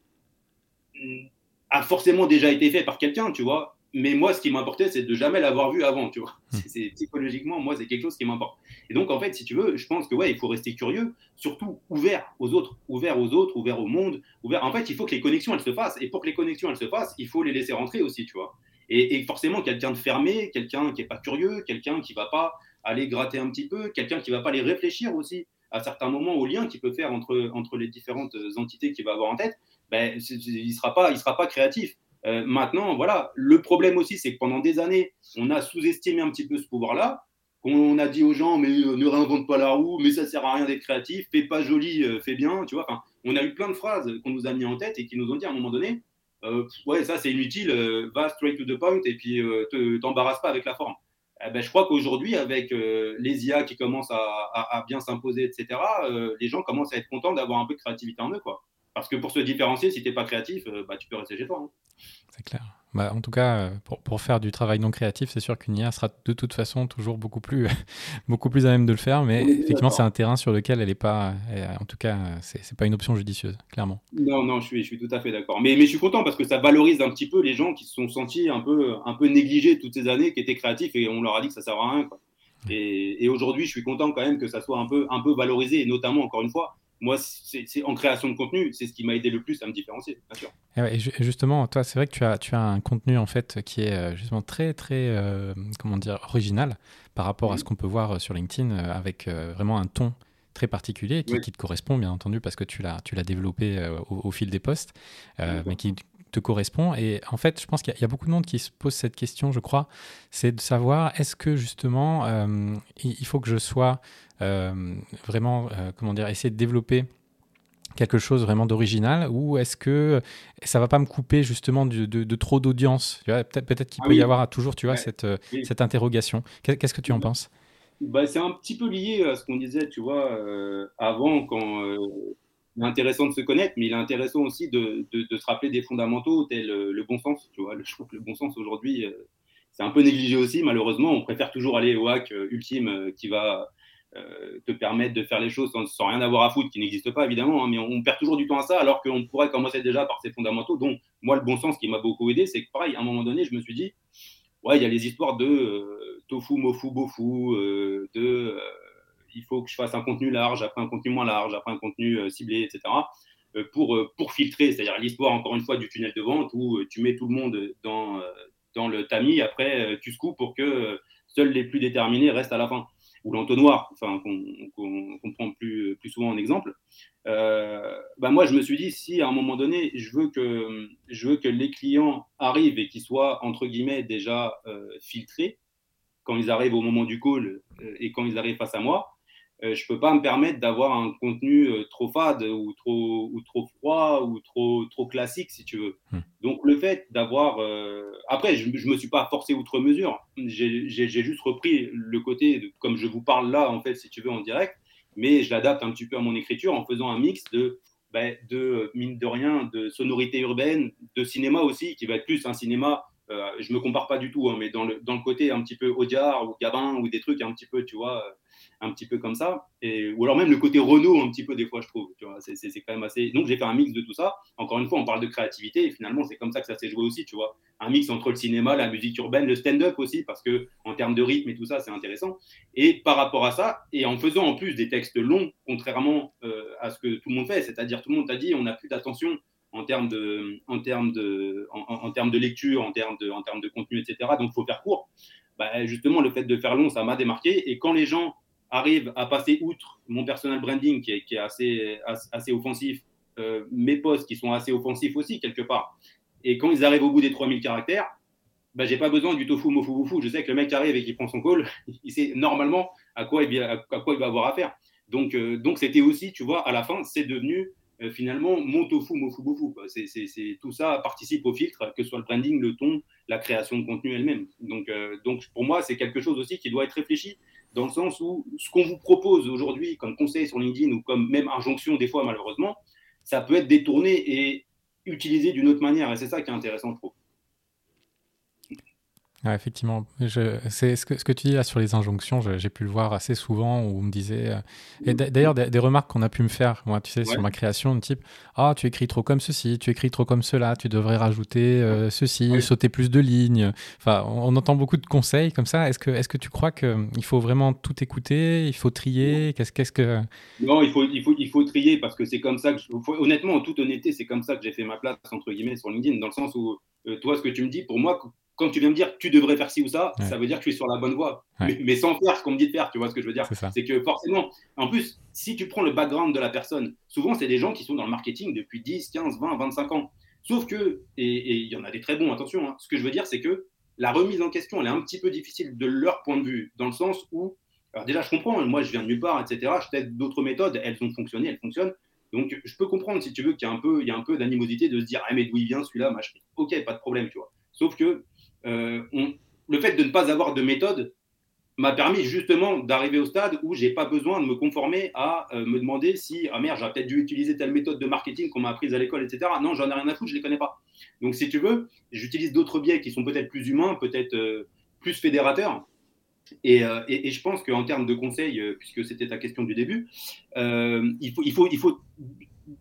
hmm, a forcément déjà été fait par quelqu'un, tu vois, mais moi, ce qui m'importait, c'est de jamais l'avoir vu avant, tu vois. Hmm. C'est, psychologiquement, moi, c'est quelque chose qui m'importe. Et donc, en fait, si tu veux, je pense que ouais, il faut rester curieux, surtout ouvert aux autres, ouvert aux autres, ouvert au monde, ouvert. En fait, il faut que les connexions elles se fassent. Et pour que les connexions elles se fassent, il faut les laisser rentrer aussi, tu vois. Et, forcément, quelqu'un de fermé, quelqu'un qui est pas curieux, quelqu'un qui va pas aller gratter un petit peu, quelqu'un qui va pas aller réfléchir aussi à certains moments au lien qu'il peut faire entre entre les différentes entités qu'il va avoir en tête, ben, il sera pas, il sera pas créatif. Euh, maintenant, voilà, le problème aussi, c'est que pendant des années, on a sous-estimé un petit peu ce pouvoir-là. qu'on a dit aux gens, mais euh, ne réinvente pas la roue, mais ça sert à rien d'être créatif, fais pas joli, euh, fais bien, tu vois. On a eu plein de phrases qu'on nous a mis en tête et qui nous ont dit à un moment donné, ouais, ça c'est inutile, va straight to the point et puis t'embarrasse pas avec la forme. Eh ben, je crois qu'aujourd'hui, avec les IA qui commencent à, à bien s'imposer, etc., les gens commencent à être contents d'avoir un peu de créativité en eux, quoi. Parce que pour se différencier, si tu n'es pas créatif, euh, bah, tu peux rester chez toi. Hein. C'est clair. Bah, en tout cas, euh, pour, pour, faire du travail non créatif, c'est sûr qu'une IA sera de toute façon toujours beaucoup plus, (laughs) beaucoup plus à même de le faire. Mais effectivement, c'est un terrain sur lequel elle n'est pas, en tout cas, c'est n'est pas une option judicieuse, clairement. Non, non, je suis, je suis tout à fait d'accord. Mais, mais je suis content parce que ça valorise un petit peu les gens qui se sont sentis un peu, un peu négligés toutes ces années, qui étaient créatifs et on leur a dit que ça ne sert à rien. Et, et aujourd'hui, je suis content quand même que ça soit un peu, un peu valorisé, et notamment, encore une fois, moi, c'est en création de contenu, c'est ce qui m'a aidé le plus à me différencier, bien sûr. Et, justement, toi, c'est vrai que tu as, tu as un contenu en fait qui est euh, justement très, très, euh, comment dire, original par rapport à ce qu'on peut voir euh, sur LinkedIn, avec vraiment un ton très particulier qui, qui, te correspond, bien entendu, parce que tu l'as, tu l'as développé au, fil des postes, mais qui te correspond. Et en fait, je pense qu'il y, a beaucoup de monde qui se pose cette question, je crois, c'est de savoir est-ce que justement, il, faut que je sois vraiment, euh, comment dire, essayer de développer quelque chose vraiment d'original ou est-ce que ça va pas me couper justement de, trop d'audience? Peut-être peut qu'il ah peut y avoir toujours tu vois, cette, euh, cette interrogation. Qu'est-ce que tu en penses? bah, C'est un petit peu lié à ce qu'on disait, tu vois, avant, quand il est intéressant de se connaître, mais il est intéressant aussi de, de, se rappeler des fondamentaux tels le bon sens. Tu vois, (laughs) je trouve que le bon sens aujourd'hui, c'est un peu négligé aussi, malheureusement. On préfère toujours aller au hack ultime qui va te permettent de faire les choses sans, rien avoir à foutre, qui n'existe pas évidemment, hein, mais on, perd toujours du temps à ça, alors qu'on pourrait commencer déjà par ces fondamentaux. Donc, moi, le bon sens qui m'a beaucoup aidé, c'est que pareil, à un moment donné, je me suis dit, ouais, il y a les histoires de tofu, mofu, bofu, de il faut que je fasse un contenu large, après un contenu moins large, après un contenu ciblé, etc. Pour, pour filtrer, c'est-à-dire l'histoire, encore une fois, du tunnel de vente où tu mets tout le monde dans, dans le tamis, après tu secoues pour que seuls les plus déterminés restent à la fin ou l'entonnoir, enfin, qu'on prend plus, plus souvent en exemple, euh, bah moi, je me suis dit, si à un moment donné, je veux que, je veux que les clients arrivent et qu'ils soient, entre guillemets, déjà euh, filtrés, quand ils arrivent au moment du call euh, et quand ils arrivent face à moi, euh, je ne peux pas me permettre d'avoir un contenu euh, trop fade ou trop, ou trop froid ou trop, trop classique, si tu veux. Hmm. Donc, le fait d'avoir. Euh, après, je ne me suis pas forcé outre mesure. J'ai juste repris le côté, comme je vous parle là, en fait, si tu veux, en direct, mais je l'adapte un petit peu à mon écriture en faisant un mix de. Ben, de mine de rien, de sonorité urbaine, de cinéma aussi, qui va être plus un cinéma je me compare pas du tout, hein, mais dans le, dans le côté un petit peu Audiard ou Gabin ou des trucs un petit peu, tu vois, un petit peu comme ça. Ou alors même le côté Renault, un petit peu des fois, je trouve. Tu vois, c'est, quand même assez. Donc j'ai fait un mix de tout ça. Encore une fois, on parle de créativité et finalement, c'est comme ça que ça s'est joué aussi, tu vois. Un mix entre le cinéma, la musique urbaine, le stand-up aussi, parce que en termes de rythme et tout ça, c'est intéressant. Et par rapport à ça, et en faisant en plus des textes longs, contrairement euh, à ce que tout le monde fait, c'est-à-dire tout le monde t'a dit, on n'a plus d'attention en termes de, en termes de, en, termes de lecture, en termes de, en termes de contenu, etc. Donc, il faut faire court. Bah, justement, le fait de faire long, ça m'a démarqué. Et quand les gens arrive à passer outre mon personal branding qui est, assez, assez offensif, euh, mes posts qui sont assez offensifs aussi, quelque part. Et quand ils arrivent au bout des 3000 caractères, bah, j'ai pas besoin du tofu, mofu, boufou. Je sais que le mec arrive et qui prend son call, (laughs) il sait normalement à quoi il, à quoi il va avoir affaire. Donc, euh, donc c'était aussi, tu vois, à la fin, c'est devenu euh, finalement mon tofu, mofu. C'est, tout ça participe au filtre, que ce soit le branding, le ton, la création de contenu elle-même. Donc, donc pour moi, c'est quelque chose aussi qui doit être réfléchi dans le sens où ce qu'on vous propose aujourd'hui comme conseil sur LinkedIn ou comme même injonction des fois malheureusement, ça peut être détourné et utilisé d'une autre manière. Et c'est ça qui est intéressant, je trouve effectivement, c'est ce que, ce que tu dis là sur les injonctions, j'ai pu le voir assez souvent où on me disait. Euh, et d'ailleurs, des, remarques qu'on a pu me faire, moi, tu sais, sur ma création, de type Ah, tu écris trop comme ceci, tu écris trop comme cela, tu devrais rajouter euh, ceci, sauter plus de lignes. Enfin, on, entend beaucoup de conseils comme ça. Est-ce que, est -ce que tu crois qu'il faut vraiment tout écouter Il faut trier? Qu'est-ce qu'est-ce que. Non, il faut, il, faut, il faut trier parce que c'est comme ça que. honnêtement, en toute honnêteté, c'est comme ça que j'ai fait ma place, entre guillemets, sur LinkedIn, dans le sens où. Euh, toi, ce que tu me dis, pour moi, quand tu viens me dire tu devrais faire ci ou ça, ça veut dire que tu es sur la bonne voie. Mais, sans faire ce qu'on me dit de faire, tu vois ce que je veux dire? C'est que forcément, en plus, si tu prends le background de la personne, souvent c'est des gens qui sont dans le marketing depuis 10, 15, 20, 25 ans. Sauf que, et il y en a des très bons, attention, hein, ce que je veux dire, c'est que la remise en question, elle est un petit peu difficile de leur point de vue, dans le sens où, alors déjà, je comprends, moi je viens de nulle part, etc. Je teste d'autres méthodes, elles ont fonctionné, elles fonctionnent. Donc, je peux comprendre, si tu veux, qu'il y a un peu, il y a un peu d'animosité de se dire, ah, mais d'où il vient celui-là, Ok, pas de problème, tu vois. Sauf que euh, le fait de ne pas avoir de méthode m'a permis justement d'arriver au stade où j'ai pas besoin de me conformer à euh, me demander si ah merde j'aurais peut-être dû utiliser telle méthode de marketing qu'on m'a apprise à l'école etc non j'en ai rien à foutre je les connais pas. Donc si tu veux j'utilise d'autres biais qui sont peut-être plus humains peut-être euh, plus fédérateurs. Et, je pense qu'en termes de conseils, puisque c'était ta question du début, il, faut, il faut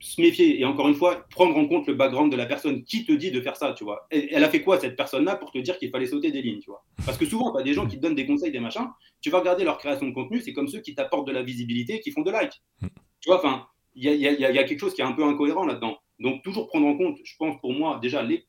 se méfier et encore une fois prendre en compte le background de la personne qui te dit de faire ça, tu vois? Elle, a fait quoi cette personne-là pour te dire qu'il fallait sauter des lignes, tu vois? Parce que souvent, tu as des gens qui te donnent des conseils, des machins, tu vas regarder leur création de contenu, c'est comme ceux qui t'apportent de la visibilité, qui font de likes. Tu vois, enfin, il y a, quelque chose qui est un peu incohérent là-dedans. Donc, toujours prendre en compte, je pense pour moi, déjà, les,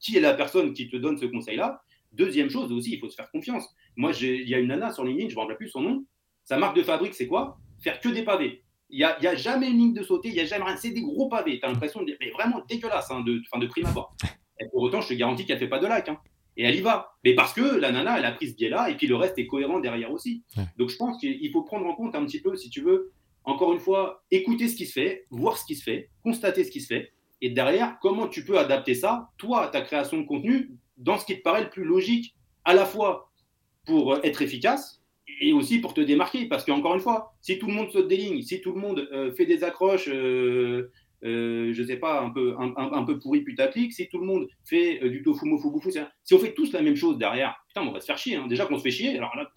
qui est la personne qui te donne ce conseil-là. Deuxième chose aussi, il faut se faire confiance. Moi, il y a une nana sur LinkedIn, je ne me rappelle plus son nom. Sa marque de fabrique, c'est quoi? Faire que des pavés. Il n'y a, y a, jamais une ligne de sauter, il n'y a jamais rien. C'est des gros pavés. Tu as l'impression de, mais vraiment dégueulasse hein, de, fin, de prime abord. Et pour autant, je te garantis qu'elle ne fait pas de like. Hein. Et elle y va. Mais parce que la nana, elle a pris ce biais-là, et puis le reste est cohérent derrière aussi. Donc je pense qu'il faut prendre en compte un petit peu, si tu veux, encore une fois, écouter ce qui se fait, voir ce qui se fait, constater ce qui se fait, et derrière, comment tu peux adapter ça, toi, ta création de contenu, dans ce qui te paraît le plus logique, à la fois pour être efficace, et aussi pour te démarquer, parce qu'encore une fois, si tout le monde saute des lignes, si tout le monde euh, fait des accroches, euh, euh, je sais pas, un peu, un, un, peu pourri putaclic, si tout le monde fait du tofu mofu boufou, si on fait tous la même chose derrière, putain, on va se faire chier. Hein. Déjà qu'on se fait chier, alors là,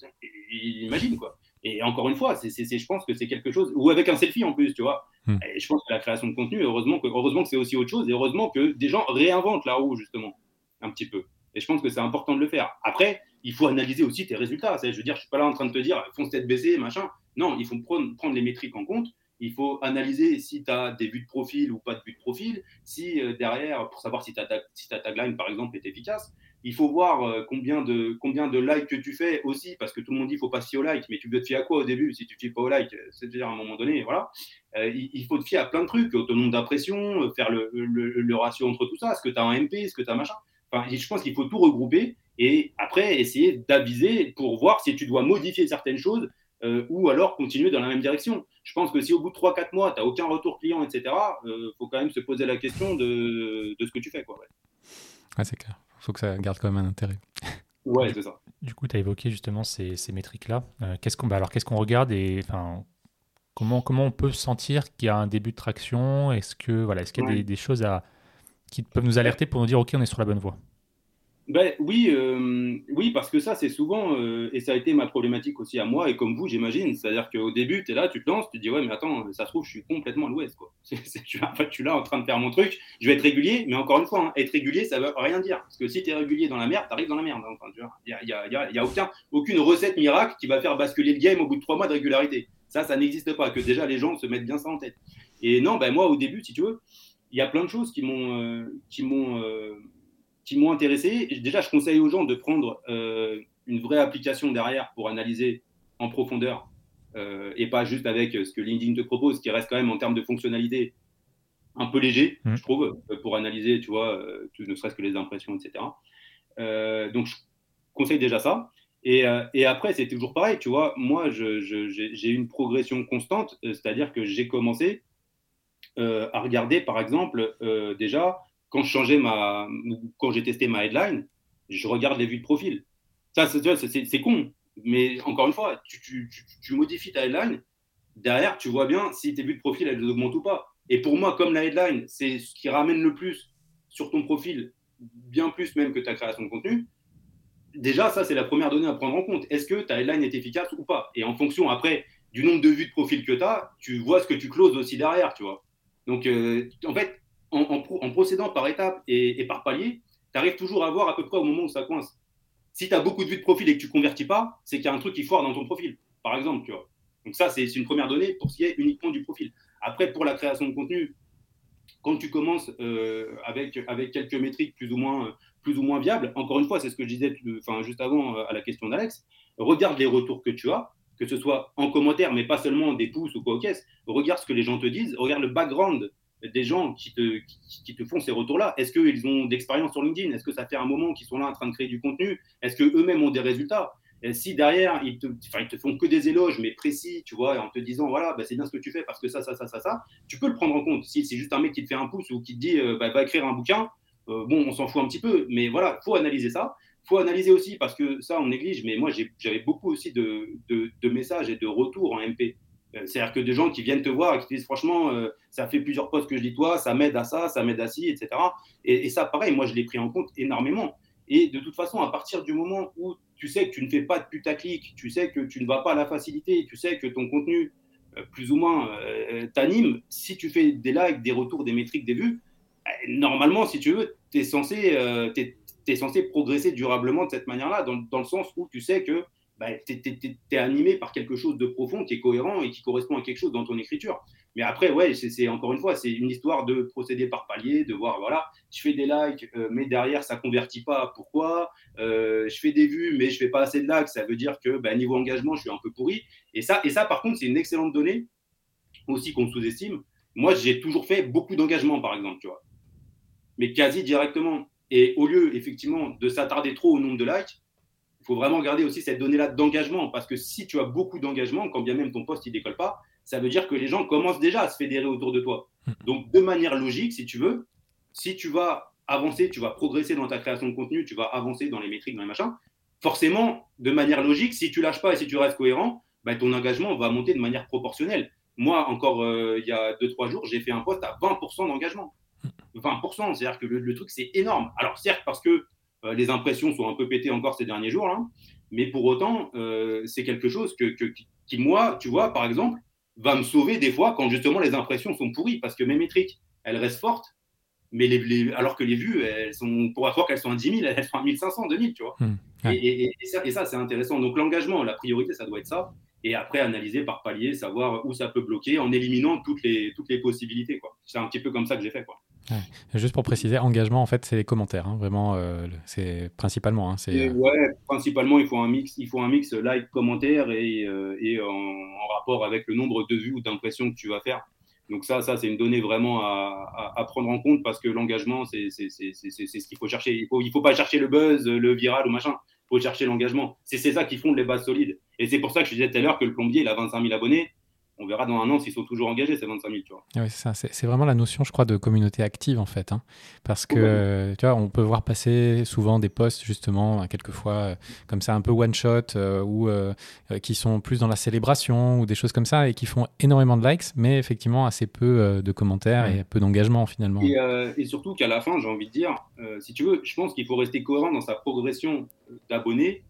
imagine quoi. Et encore une fois, c'est, je pense que c'est quelque chose, ou avec un selfie en plus, tu vois. Hmm. Et je pense que la création de contenu, heureusement que, heureusement que c'est aussi autre chose, et heureusement que des gens réinventent la roue, justement, un petit peu. Et je pense que c'est important de le faire. Après, il faut analyser aussi tes résultats. Je veux dire, je suis pas là en train de te dire, fonce tête baissée, machin. Non, il faut prendre, les métriques en compte. Il faut analyser si tu as des vues de profil ou pas de vues de profil, si euh, derrière, pour savoir si, ta, tagline, par exemple, est efficace. Il faut voir euh, combien, de, likes que tu fais aussi, parce que tout le monde dit qu'il faut pas se au like, mais tu veux te fier à quoi au début Si tu te fies pas au like, c'est-à-dire à un moment donné, voilà. Euh, il, faut te fier à plein de trucs, au nombre d'impressions, faire le, le, ratio entre tout ça, est-ce que tu as un MP, est-ce que tu as machin? Enfin, je pense qu'il faut tout regrouper et après essayer d'aviser pour voir si tu dois modifier certaines choses euh, ou alors continuer dans la même direction. Je pense que si au bout de 3-4 mois, tu n'as aucun retour client, etc., il euh, faut quand même se poser la question de, de ce que tu fais. Quoi, ouais. c'est clair. Il faut que ça garde quand même un intérêt. (laughs) Ouais, c'est ça. Du coup, tu as évoqué justement ces, ces métriques-là. Euh, qu'est-ce qu'on, bah, alors, qu'est-ce qu'on regarde et comment, comment on peut sentir qu'il y a un début de traction? Est-ce, que, voilà, est-ce qu'il y a des, des, choses à, qui peuvent nous alerter pour nous dire, OK, on est sur la bonne voie? Ben, oui, euh, oui, parce que ça, c'est souvent, euh, et ça a été ma problématique aussi à moi, et comme vous, j'imagine. C'est-à-dire qu'au début, tu es là, tu te lances, tu te dis, ouais, mais attends, ça se trouve, je suis complètement à l'ouest. Quoi. (laughs) en fait, je suis là en train de faire mon truc, je vais être régulier, mais encore une fois, hein, être régulier, ça veut rien dire. Parce que si tu es régulier dans la merde, tu arrives dans la merde. il n'y a, y a, aucun, aucune recette miracle qui va faire basculer le game au bout de trois mois de régularité. Ça, ça n'existe pas, que déjà les gens se mettent bien ça en tête. Et non, ben moi, au début, si tu veux, il y a plein de choses qui m'ont. Euh, qui m'ont qui m'ont intéressé. Déjà, je conseille aux gens de prendre euh, une vraie application derrière pour analyser en profondeur euh, et pas juste avec ce que LinkedIn te propose, qui reste quand même en termes de fonctionnalité un peu léger, mmh. je trouve, euh, pour analyser, tu vois, ne serait-ce que les impressions, etc. donc, je conseille déjà ça. Et, et après, c'est toujours pareil, tu vois. Moi, j'ai une progression constante, c'est-à-dire que j'ai commencé à regarder, par exemple, déjà quand je changeais ma, quand j'ai testé ma headline, je regarde les vues de profil. Ça, c'est con. Mais encore une fois, tu, modifies ta headline. Derrière, tu vois bien si tes vues de profil, elles augmentent ou pas. Et pour moi, comme la headline, c'est ce qui ramène le plus sur ton profil, bien plus même que ta création de contenu. Déjà, ça, c'est la première donnée à prendre en compte. Est-ce que ta headline est efficace ou pas? Et en fonction, après, du nombre de vues de profil que tu as, tu vois ce que tu closes aussi derrière, tu vois. Donc, euh, en fait, en, procédant par étapes et, par paliers, tu arrives toujours à voir à peu près au moment où ça coince. Si tu as beaucoup de vues de profil et que tu convertis pas, c'est qu'il y a un truc qui foire dans ton profil, par exemple. Tu vois. Donc ça, c'est une première donnée pour ce qui est uniquement du profil. Après, pour la création de contenu, quand tu commences euh, avec, avec quelques métriques plus ou, moins, plus ou moins viables, encore une fois, c'est ce que je disais enfin, juste avant euh, à la question d'Alex, regarde les retours que tu as, que ce soit en commentaire, mais pas seulement des pouces ou quoi au caisse. Regarde ce que les gens te disent, regarde le background des gens qui te, qui, te font ces retours-là Est-ce qu'ils ont d'expérience sur LinkedIn? Est-ce que ça fait un moment qu'ils sont là en train de créer du contenu? Est-ce qu'eux-mêmes ont des résultats? Si derrière, ils te, te font que des éloges, mais précis, tu vois, en te disant, voilà, bah, c'est bien ce que tu fais parce que ça, ça, ça, ça, ça, tu peux le prendre en compte. Si c'est juste un mec qui te fait un pouce ou qui te dit, euh, bah, va écrire un bouquin, euh, bon, on s'en fout un petit peu, mais voilà, faut analyser ça. faut analyser aussi, parce que ça, on néglige, mais moi, j'avais beaucoup aussi de, de, messages et de retours en MP. Euh, c'est-à-dire que des gens qui viennent te voir et qui te disent franchement, euh, ça fait plusieurs postes que je dis toi, ça m'aide à ça, ça m'aide à ci, etc. Et, ça, pareil, moi je l'ai pris en compte énormément. Et de toute façon, à partir du moment où tu sais que tu ne fais pas de putaclic, tu sais que tu ne vas pas à la facilité, tu sais que ton contenu, euh, plus ou moins, t'anime, si tu fais des likes, des retours, des métriques, des vues, normalement, si tu veux, tu es, censé progresser durablement de cette manière-là, dans, dans, le sens où tu sais que bah, tu es, animé par quelque chose de profond qui est cohérent et qui correspond à quelque chose dans ton écriture. Mais après, ouais, c'est encore une fois, c'est une histoire de procéder par palier, de voir, voilà, je fais des likes, euh, mais derrière, ça convertit pas. Pourquoi? Euh, Je fais des vues, mais je fais pas assez de likes. Ça veut dire que bah, niveau engagement, je suis un peu pourri. Et ça, et ça par contre, c'est une excellente donnée aussi qu'on sous-estime. Moi, j'ai toujours fait beaucoup d'engagement, par exemple, tu vois. Mais quasi directement. Et au lieu, effectivement, de s'attarder trop au nombre de likes, il faut vraiment garder aussi cette donnée-là d'engagement, parce que si tu as beaucoup d'engagement, quand bien même ton poste ne décolle pas, ça veut dire que les gens commencent déjà à se fédérer autour de toi. Hmm. Donc, de manière logique, si tu veux, si tu vas avancer, tu vas progresser dans ta création de contenu, tu vas avancer dans les métriques, dans les machins, forcément, de manière logique, si tu lâches pas et si tu restes cohérent, bah, ton engagement va monter de manière proportionnelle. Moi, encore euh, il y a 2-3 jours, j'ai fait un poste à 20% d'engagement. 20%, c'est-à-dire que le, le truc, c'est énorme. Alors, certes, parce que les impressions sont un peu pétées encore ces derniers jours, là, mais pour autant, euh, c'est quelque chose que, qui, moi, tu vois, par exemple, va me sauver des fois quand justement les impressions sont pourries, parce que mes métriques, elles restent fortes, mais les, alors que les vues, elles sont, on pourrait croire qu'elles sont à 10 000, elles sont à 1500, 2000, tu vois. Hmm. Et, ça, et, ça, c'est intéressant. Donc l'engagement, la priorité, ça doit être ça. Et après, analyser par palier, savoir où ça peut bloquer en éliminant toutes les, toutes les possibilités. C'est un petit peu comme ça que j'ai fait. Quoi. Juste pour préciser, engagement, en fait, c'est les commentaires. Hein. vraiment, euh, c'est principalement. Hein, c'est... Ouais, principalement, il faut un mix, il faut un mix like, commentaire et, euh, et en, rapport avec le nombre de vues ou d'impressions que tu vas faire. Donc ça, ça c'est une donnée vraiment à, à, prendre en compte parce que l'engagement, c'est, c'est ce qu'il faut chercher. Il ne faut, il faut pas chercher le buzz, le viral ou machin. Faut chercher l'engagement. C'est, ça qui fonde les bases solides. Et c'est pour ça que je disais tout à l'heure que le plombier, il a 25 000 abonnés on verra dans un an s'ils sont toujours engagés, ces 25 000. Tu vois. Ah c'est, ça. C'est, vraiment la notion, je crois, de communauté active, en fait. Hein. Parce que, tu vois, on peut voir passer souvent des posts, justement, quelquefois, euh, comme ça, un peu one-shot, euh, ou euh, qui sont plus dans la célébration, ou des choses comme ça, et qui font énormément de likes, mais effectivement assez peu de commentaires et peu d'engagement, finalement. Et, et surtout qu'à la fin, j'ai envie de dire, si tu veux, je pense qu'il faut rester cohérent dans sa progression d'abonnés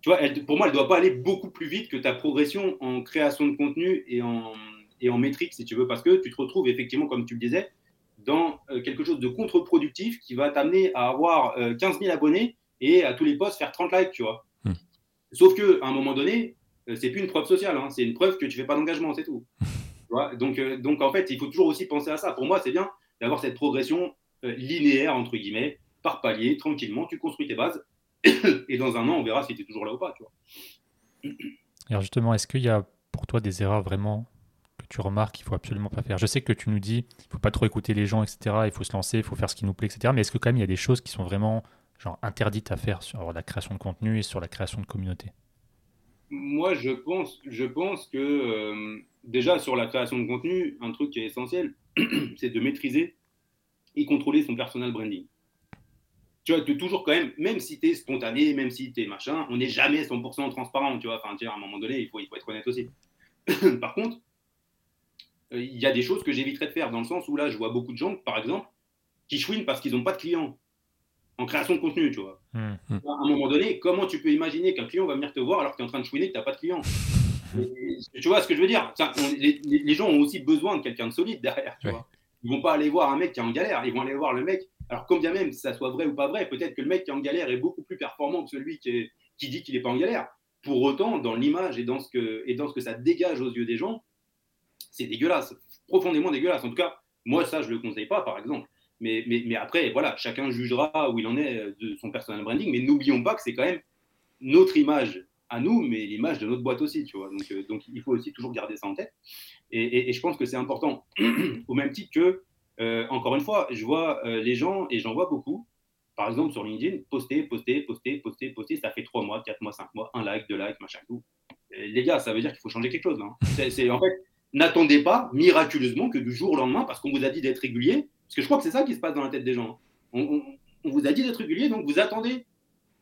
tu vois, pour moi, elle ne doit pas aller beaucoup plus vite que ta progression en création de contenu et en, et en métrique, si tu veux, parce que tu te retrouves effectivement, comme tu le disais, dans euh, quelque chose de contre-productif qui va t'amener à avoir 15 euh, 000 abonnés et à tous les posts faire 30 likes, tu vois. Hmm. Sauf qu'à un moment donné, euh, c'est plus une preuve sociale, hein, c'est une preuve que tu fais pas d'engagement, c'est tout. (laughs) donc, donc, en fait, il faut toujours aussi penser à ça. Pour moi, c'est bien d'avoir cette progression linéaire, entre guillemets, par palier, tranquillement, tu construis tes bases et dans un an, on verra si tu es toujours là ou pas. Tu vois. Alors justement, est-ce qu'il y a pour toi des erreurs vraiment que tu remarques qu'il faut absolument pas faire? Je sais que tu nous dis il faut pas trop écouter les gens, etc. Il faut se lancer, il faut faire ce qui nous plaît, etc. Mais est-ce que quand même il y a des choses qui sont vraiment genre interdites à faire sur la création de contenu et sur la création de communauté? Moi, je pense, je pense que euh, déjà sur la création de contenu, un truc qui est essentiel, (clears throat) c'est de maîtriser et contrôler son personal branding tu vois, toujours quand même, même si tu es spontané, même si tu es machin, on n'est jamais 100% transparent, tu vois. Enfin, à un moment donné, il faut, il faut être honnête aussi. (coughs) par contre, euh, il y a des choses que j'éviterais de faire, dans le sens où là, je vois beaucoup de gens, par exemple, qui chouinent parce qu'ils n'ont pas de clients en création de contenu, tu vois. Mmh, mmh. À un moment donné, comment tu peux imaginer qu'un client va venir te voir alors que tu es en train de chouiner que tu n'as pas de client (laughs) Tu vois ce que je veux dire? Les, gens ont aussi besoin de quelqu'un de solide derrière, tu vois. Ils vont pas aller voir un mec qui est en galère, ils vont aller voir le mec alors, quand bien même ça soit vrai ou pas vrai, peut-être que le mec qui est en galère est beaucoup plus performant que celui qui, dit qu'il n'est pas en galère. Pour autant, dans l'image et, dans ce que, et dans ce que ça dégage aux yeux des gens, c'est dégueulasse, profondément dégueulasse. En tout cas, moi, ça, je ne le conseille pas, par exemple. Mais, mais, mais, après, voilà, chacun jugera où il en est de son personal branding. Mais n'oublions pas que c'est quand même notre image à nous, mais l'image de notre boîte aussi, tu vois. Donc, euh, donc il faut aussi toujours garder ça en tête. Et, et je pense que c'est important, (clears throat) au même titre que euh, encore une fois, je vois euh, les gens, et j'en vois beaucoup, par exemple sur LinkedIn, poster, poster, poster, poster, poster, ça fait 3 mois, 4 mois, 5 mois, un like, deux likes, machin, tout. les gars, ça veut dire qu'il faut changer quelque chose. Hein. (laughs) C'est, en fait, n'attendez pas miraculeusement que du jour au lendemain, parce qu'on vous a dit d'être régulier, parce que je crois que c'est ça qui se passe dans la tête des gens. On, vous a dit d'être régulier, donc vous attendez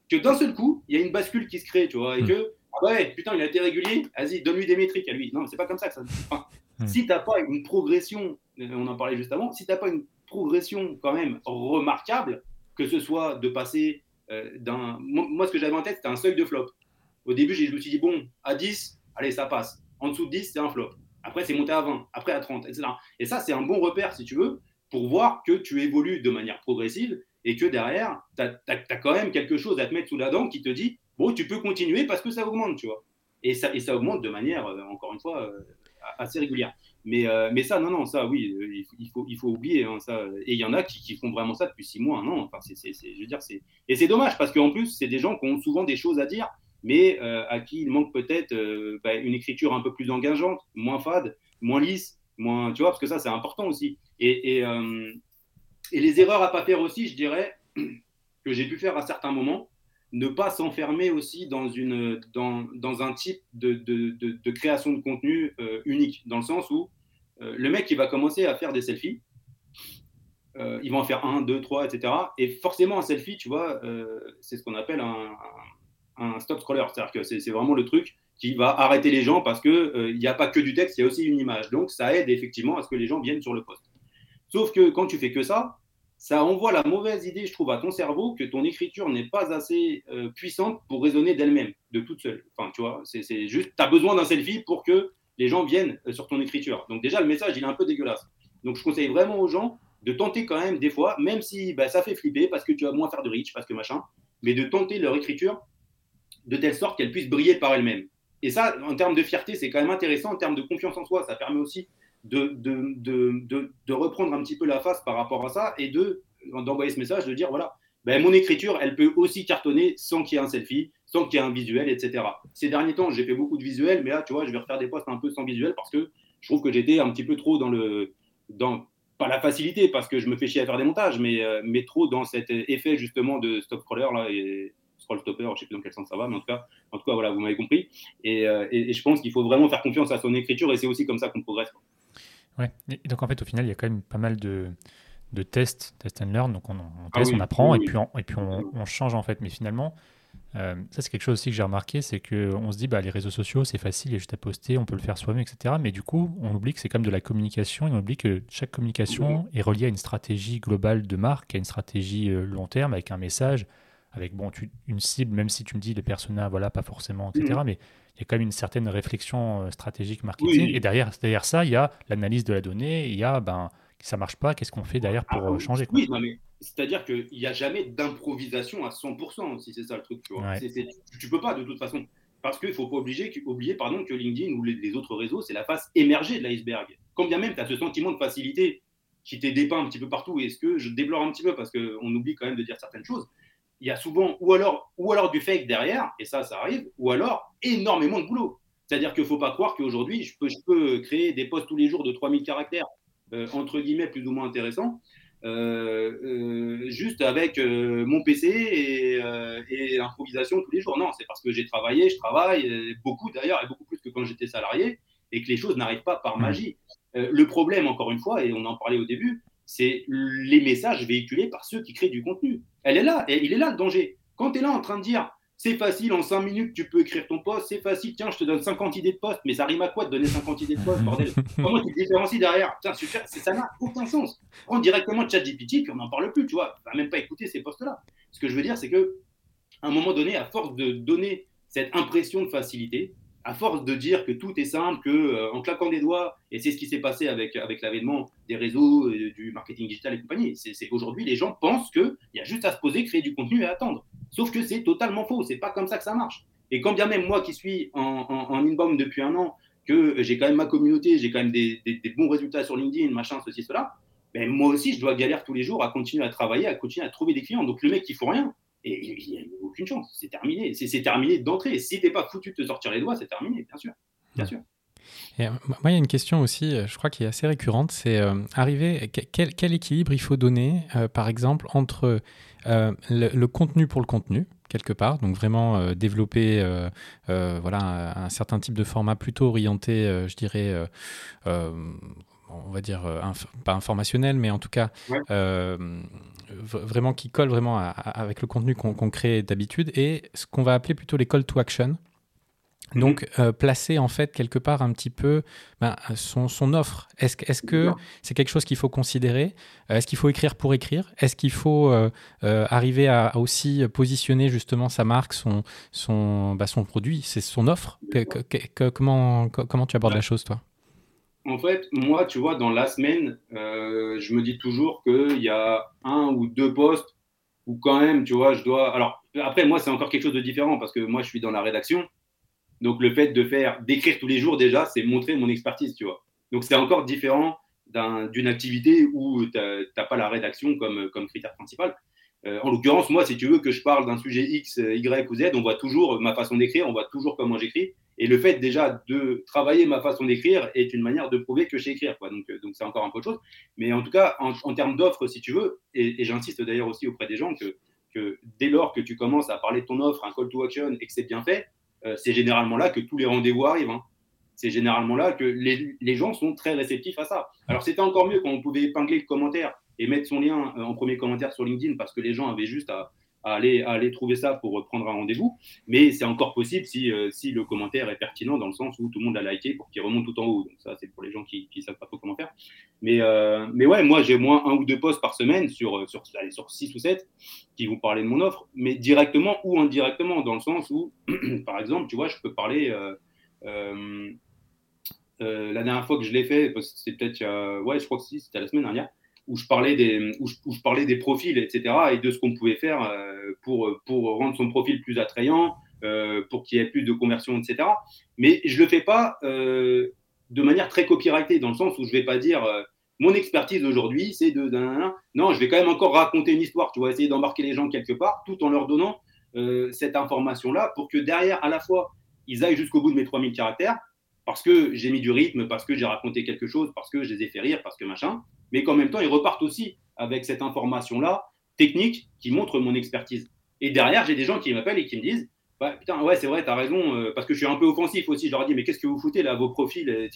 que d'un seul coup, il y a une bascule qui se crée, tu vois, et hmm. que, ah ouais, putain, il a été régulier, vas-y, donne-lui des métriques à lui. Non, c'est pas comme ça que ça se passe. Hmm. Si tu n'as pas une progression, euh, on en parlait juste avant, si tu n'as pas une progression quand même remarquable, que ce soit de passer euh, d'un. Moi, ce que j'avais en tête, c'était un seuil de flop. Au début, je me suis dit, bon, à 10, allez, ça passe. En dessous de 10, c'est un flop. Après, c'est monté à 20, après à 30, etc. Et ça, c'est un bon repère, si tu veux, pour voir que tu évolues de manière progressive et que derrière, tu as, quand même quelque chose à te mettre sous la dent qui te dit, bon, tu peux continuer parce que ça augmente, tu vois. Et ça, et ça augmente de manière, euh, encore une fois, assez régulière. Mais, euh, mais ça, non, non, ça, oui, euh, il faut, il faut oublier hein, ça. Et il y en a qui, font vraiment ça depuis six mois, un. Enfin, c'est, je veux dire, c'est... Et c'est dommage parce qu'en plus, c'est des gens qui ont souvent des choses à dire, mais euh, à qui il manque peut-être bah, une écriture un peu plus engageante, moins fade, moins lisse, moins, tu vois, parce que ça, c'est important aussi. Et, et, et les erreurs à pas faire aussi, je dirais, (clears throat) que j'ai pu faire à certains moments, ne pas s'enfermer aussi dans, une, dans, dans un type de, de, de, création de contenu euh, unique, dans le sens où euh, le mec, il va commencer à faire des selfies, euh, il va en faire un, deux, trois, etc. Et forcément, un selfie, tu vois, c'est ce qu'on appelle un, un, stop scroller, c'est-à-dire que c'est vraiment le truc qui va arrêter les gens parce qu'il n'y a pas que du texte, il y a aussi une image. Donc, ça aide effectivement à ce que les gens viennent sur le poste. Sauf que quand tu fais que ça, ça envoie la mauvaise idée, je trouve, à ton cerveau que ton écriture n'est pas assez euh, puissante pour raisonner d'elle-même, de toute seule. Enfin, tu vois, c'est juste, tu as besoin d'un selfie pour que les gens viennent euh, sur ton écriture. Donc déjà, le message, il est un peu dégueulasse. Donc je conseille vraiment aux gens de tenter quand même des fois, même si bah, ça fait flipper parce que tu vas moins faire de reach, parce que machin, mais de tenter leur écriture de telle sorte qu'elle puisse briller par elle-même. Et ça, en termes de fierté, c'est quand même intéressant. En termes de confiance en soi, ça permet aussi de, reprendre un petit peu la face par rapport à ça et de d'envoyer ce message, de dire voilà, ben, mon écriture, elle peut aussi cartonner sans qu'il y ait un selfie, sans qu'il y ait un visuel, etc. Ces derniers temps, j'ai fait beaucoup de visuels, mais là, tu vois, je vais refaire des posts un peu sans visuel parce que je trouve que j'étais un petit peu trop dans le. Dans, pas la facilité parce que je me fais chier à faire des montages, mais, euh, mais trop dans cet effet justement de stop crawler là et scroll stopper, je sais plus dans quel sens ça va, mais en tout cas, en tout cas voilà, vous m'avez compris. Et, euh, et, je pense qu'il faut vraiment faire confiance à son écriture et c'est aussi comme ça qu'on progresse. Ouais. Et donc en fait, au final, il y a quand même pas mal de, de tests, test and learn. Donc on, ah teste, on apprend et puis, on, et puis on, change en fait. Mais finalement, euh, ça c'est quelque chose aussi que j'ai remarqué, c'est qu'on se dit bah les réseaux sociaux c'est facile, il y a juste à poster, on peut le faire soi-même, etc. Mais du coup, on oublie que c'est comme de la communication et on oublie que chaque communication est reliée à une stratégie globale de marque, à une stratégie euh, long terme avec un message, avec bon une cible, même si tu me dis les personnages, voilà pas forcément, etc. Mais il y a quand même une certaine réflexion euh, stratégique marketing. Et derrière, derrière ça, il y a l'analyse de la donnée, il y a, ben, ça marche pas, qu'est-ce qu'on fait derrière pour ah, euh, changer Oui, mais c'est-à-dire qu'il n'y a jamais d'improvisation à 100%, si c'est ça le truc. Tu, vois. tu peux pas, de toute façon. Parce qu'il ne faut pas obliger, oublier pardon, que LinkedIn ou les, autres réseaux, c'est la face émergée de l'iceberg. Quand bien même tu as ce sentiment de facilité qui t'est dépeint un petit peu partout, et ce que je déplore un petit peu? Parce qu'on oublie quand même de dire certaines choses, il y a souvent ou alors, ou alors du fake derrière, et ça, ça arrive, ou alors énormément de boulot. C'est-à-dire qu'il ne faut pas croire qu'aujourd'hui, je peux, je peux créer des posts tous les jours de 3000 caractères, euh, entre guillemets, plus ou moins intéressants, euh, euh, juste avec mon PC et, et l'improvisation tous les jours. Non, c'est parce que j'ai travaillé, je travaille, beaucoup d'ailleurs, et beaucoup plus que quand j'étais salarié, et que les choses n'arrivent pas par mmh. magie. le problème, encore une fois, et on en parlait au début, c'est les messages véhiculés par ceux qui créent du contenu. Elle est là, et il est là le danger. Quand tu es là en train de dire c'est facile, en 5 minutes, tu peux écrire ton poste, c'est facile, tiens, je te donne 50 idées de poste, mais ça rime à quoi de donner 50 idées de poste, bordel? Comment tu te différencies derrière? Tiens, super, ça n'a aucun sens. Prends directement ChatGPT, puis on n'en parle plus, tu vois. Va même pas écouter ces postes-là. Ce que je veux dire, c'est que à un moment donné, à force de donner cette impression de facilité, à force de dire que tout est simple, que euh, en claquant des doigts, et c'est ce qui s'est passé avec, avec l'avènement des réseaux, du marketing digital et compagnie, c'est qu'aujourd'hui, les gens pensent qu'il y a juste à se poser, créer du contenu et attendre. Sauf que c'est totalement faux, c'est pas comme ça que ça marche. Et quand bien même moi qui suis en, en, inbound depuis un an, que j'ai quand même ma communauté, j'ai quand même des, des, bons résultats sur LinkedIn, machin, ceci, cela, ben moi aussi, je dois galérer tous les jours à continuer à travailler, à continuer à trouver des clients. Donc le mec qui faut rien, et il n'y a aucune chance. C'est terminé. C'est terminé d'entrée. Si tu n'es pas foutu de te sortir les doigts, c'est terminé, bien sûr. Bien sûr. Et, euh, moi, il y a une question aussi, euh, je crois, qui est assez récurrente, c'est euh, arriver, quel, quel, équilibre il faut donner, par exemple, entre le, contenu pour le contenu, quelque part, donc vraiment développer voilà, un, certain type de format plutôt orienté, je dirais, on va dire, pas informationnel, mais en tout cas, vraiment qui colle vraiment avec le contenu qu'on crée d'habitude et ce qu'on va appeler plutôt les call to action. Mhm. Donc, euh, placer en fait quelque part un petit peu ben, son, son, offre. Est-ce est que c'est quelque chose qu'il faut considérer? Euh, Est-ce qu'il faut écrire pour écrire? Est-ce qu'il faut euh, arriver à, aussi positionner justement sa marque, son, son, bah, son produit? C'est son offre? Comment, comment tu abordes la chose, toi? En fait, moi, tu vois, dans la semaine, euh, je me dis toujours qu'il y a un ou deux postes où quand même, tu vois, je dois. Alors, après, moi, c'est encore quelque chose de différent parce que moi, je suis dans la rédaction. Donc, le fait de faire, d'écrire tous les jours déjà, c'est montrer mon expertise, tu vois. Donc, c'est encore différent d'une activité où tu n'as pas la rédaction comme, critère principal. Euh, en l'occurrence, moi, si tu veux que je parle d'un sujet X, Y ou Z, on voit toujours ma façon d'écrire, on voit toujours comment j'écris. Et le fait déjà de travailler ma façon d'écrire est une manière de prouver que je sais écrire. Quoi. Donc, euh, donc c'est encore un peu autre chose. Mais en tout cas, en, termes d'offres, si tu veux, et, j'insiste d'ailleurs aussi auprès des gens que, que, dès lors que tu commences à parler de ton offre, un call to action et que c'est bien fait, euh, c'est généralement là que tous les rendez-vous arrivent. Hein. C'est généralement là que les, les, gens sont très réceptifs à ça. Alors c'était encore mieux quand on pouvait épingler le commentaire et mettre son lien euh, en premier commentaire sur LinkedIn parce que les gens avaient juste à, à aller, aller trouver ça pour prendre un rendez-vous. Mais c'est encore possible si, euh, si le commentaire est pertinent dans le sens où tout le monde a liké pour qu'il remonte tout en haut. Donc ça, c'est pour les gens qui ne savent pas trop comment faire. Mais, euh, mais ouais, moi, j'ai moins un ou deux posts par semaine sur, sur, sur six ou sept qui vont parler de mon offre, mais directement ou indirectement, dans le sens où, (clears throat) par exemple, tu vois, je peux parler... Euh, la dernière fois que je l'ai fait, c'était peut-être, ouais, je crois que c'était la semaine dernière, où je parlais des, où je, parlais des profils, etc., et de ce qu'on pouvait faire euh, pour, pour rendre son profil plus attrayant, euh, pour qu'il y ait plus de conversion, etc. Mais je le fais pas euh, de manière très copyrightée, dans le sens où je vais pas dire mon expertise aujourd'hui, c'est de, Non, je vais quand même encore raconter une histoire, tu vois, essayer d'embarquer les gens quelque part, tout en leur donnant cette information-là, pour que derrière, à la fois, ils aillent jusqu'au bout de mes 3000 caractères, parce que j'ai mis du rythme, parce que j'ai raconté quelque chose, parce que je les ai fait rire, parce que machin, mais qu'en même temps, ils repartent aussi avec cette information-là, technique, qui montre mon expertise. Et derrière, j'ai des gens qui m'appellent et qui me disent bah, Putain, ouais, c'est vrai, t'as raison, euh, parce que je suis un peu offensif aussi. Je leur dis Mais qu'est-ce que vous foutez là, vos profils euh,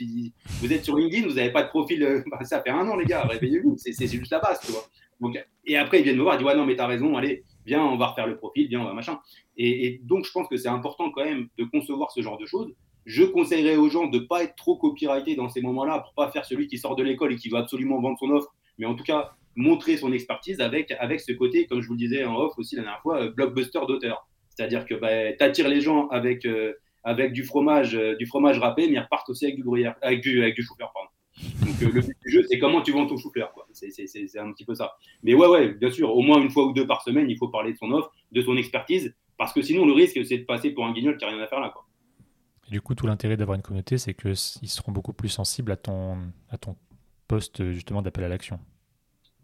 Vous êtes sur LinkedIn, vous n'avez pas de profil. Euh, (laughs) bah, ça fait un an, les gars, réveillez-vous, c'est juste la base, tu vois. Et après, ils viennent me voir, ils disent Ouais, non, mais t'as raison, allez, viens, on va refaire le profil, viens, on va machin. Et donc, je pense que c'est important quand même de concevoir ce genre de choses je conseillerais aux gens de ne pas être trop copyrighté dans ces moments-là pour pas faire celui qui sort de l'école et qui veut absolument vendre son offre, mais en tout cas montrer son expertise avec, avec ce côté, comme je vous le disais en off aussi la dernière fois, euh, blockbuster d'auteur. C'est-à-dire que bah, tu attires les gens avec, euh, avec du fromage euh, du fromage râpé, mais ils repartent aussi avec du gruyère, avec du, avec du chou-fleur. Donc le but du jeu, c'est comment tu vends ton chou-fleur. C'est un petit peu ça. Mais ouais, ouais, bien sûr, au moins une fois ou deux par semaine, il faut parler de son offre, de son expertise, parce que sinon le risque, c'est de passer pour un guignol qui n'a rien à faire là. Du coup, tout l'intérêt d'avoir une communauté, c'est qu'ils seront beaucoup plus sensibles à ton, à ton poste justement d'appel à l'action.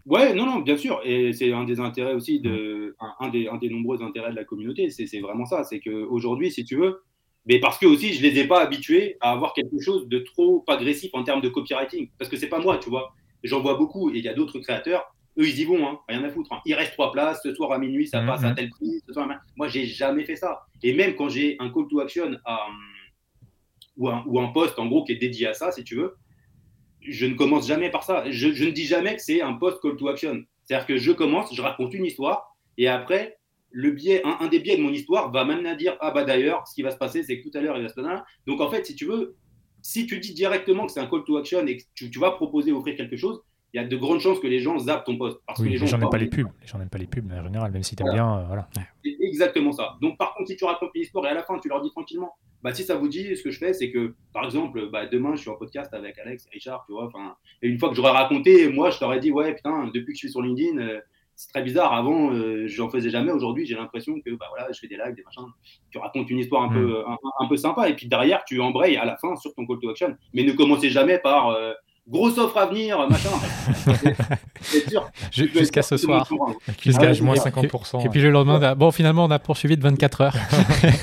Ouais, non, non, bien sûr. Et c'est un des intérêts aussi, de, mm. un, des, un des nombreux intérêts de la communauté. C'est vraiment ça. C'est qu'aujourd'hui, si tu veux, mais parce que aussi, je les ai pas habitués à avoir quelque chose de trop agressif en termes de copywriting. Parce que c'est pas moi, tu vois. J'en vois beaucoup et il y a d'autres créateurs. Eux, ils y vont, hein, rien à foutre. Hein. Il reste trois places. Ce soir à minuit, ça mm, passe à mm. tel prix. Ce soir, moi, j'ai jamais fait ça. Et même quand j'ai un call to action à ou un, ou un poste en gros qui est dédié à ça, si tu veux, je ne commence jamais par ça. Je, ne dis jamais que c'est un post call to action. C'est-à-dire que je commence, je raconte une histoire, et après, le biais, un, des biais de mon histoire va m'amener à dire Ah bah d'ailleurs, ce qui va se passer, c'est que tout à l'heure, il va se passer. Donc en fait, si tu veux, si tu dis directement que c'est un call to action et que tu, vas proposer, offrir quelque chose, il y a de grandes chances que les gens zappent ton poste. Parce que les gens n'aiment pas les pubs. Les gens n'aiment pas les pubs, mais en général, même si tu aimes bien, euh, voilà. C'est exactement ça. Donc par contre, si tu racontes une histoire et à la fin, tu leur dis tranquillement bah, si ça vous dit, ce que je fais, c'est que, par exemple, bah, demain, je suis en podcast avec Alex et Richard, tu vois, et une fois que j'aurais raconté, moi, je t'aurais dit, ouais, putain, depuis que je suis sur LinkedIn, euh, c'est très bizarre. Avant, euh, j'en faisais jamais. Aujourd'hui, j'ai l'impression que, bah voilà, je fais des lives, des machins. Tu racontes une histoire un, peu, mm. un, peu sympa, et puis derrière, tu embrayes à la fin sur ton call to action. Mais ne commencez jamais par, euh, grosse offre à venir, machin. (laughs) c'est sûr. Jusqu'à ce soir. Jusqu'à moins 50%. Et puis le lendemain, bon, finalement, on a poursuivi de 24 heures. (laughs)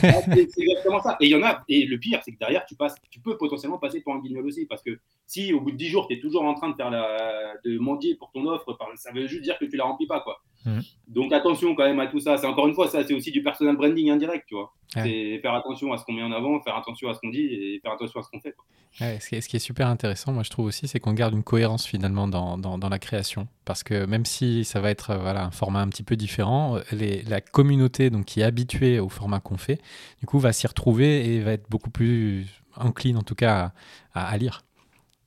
Ah, c'est exactement ça. Et il y en a. Et le pire, c'est que derrière, tu, passes, tu peux potentiellement passer pour un guignol aussi. Parce que si au bout de 10 jours, tu es toujours en train de faire la, de mendier pour ton offre, ça veut juste dire que tu la remplis pas, quoi. Mm. Donc attention quand même à tout ça. C'est encore une fois, ça, c'est aussi du personal branding indirect, tu vois. C'est faire attention à ce qu'on met en avant, faire attention à ce qu'on dit et faire attention à ce qu'on fait. ce, qui est, ce, qui est, super intéressant, moi je trouve aussi, c'est qu'on garde une cohérence finalement dans, dans, dans, la création. Parce que même si ça va être voilà, un format un petit peu différent, les, la communauté donc, qui est habituée au format qu'on fait, du coup va s'y retrouver et va être beaucoup plus encline en tout cas à, à, lire.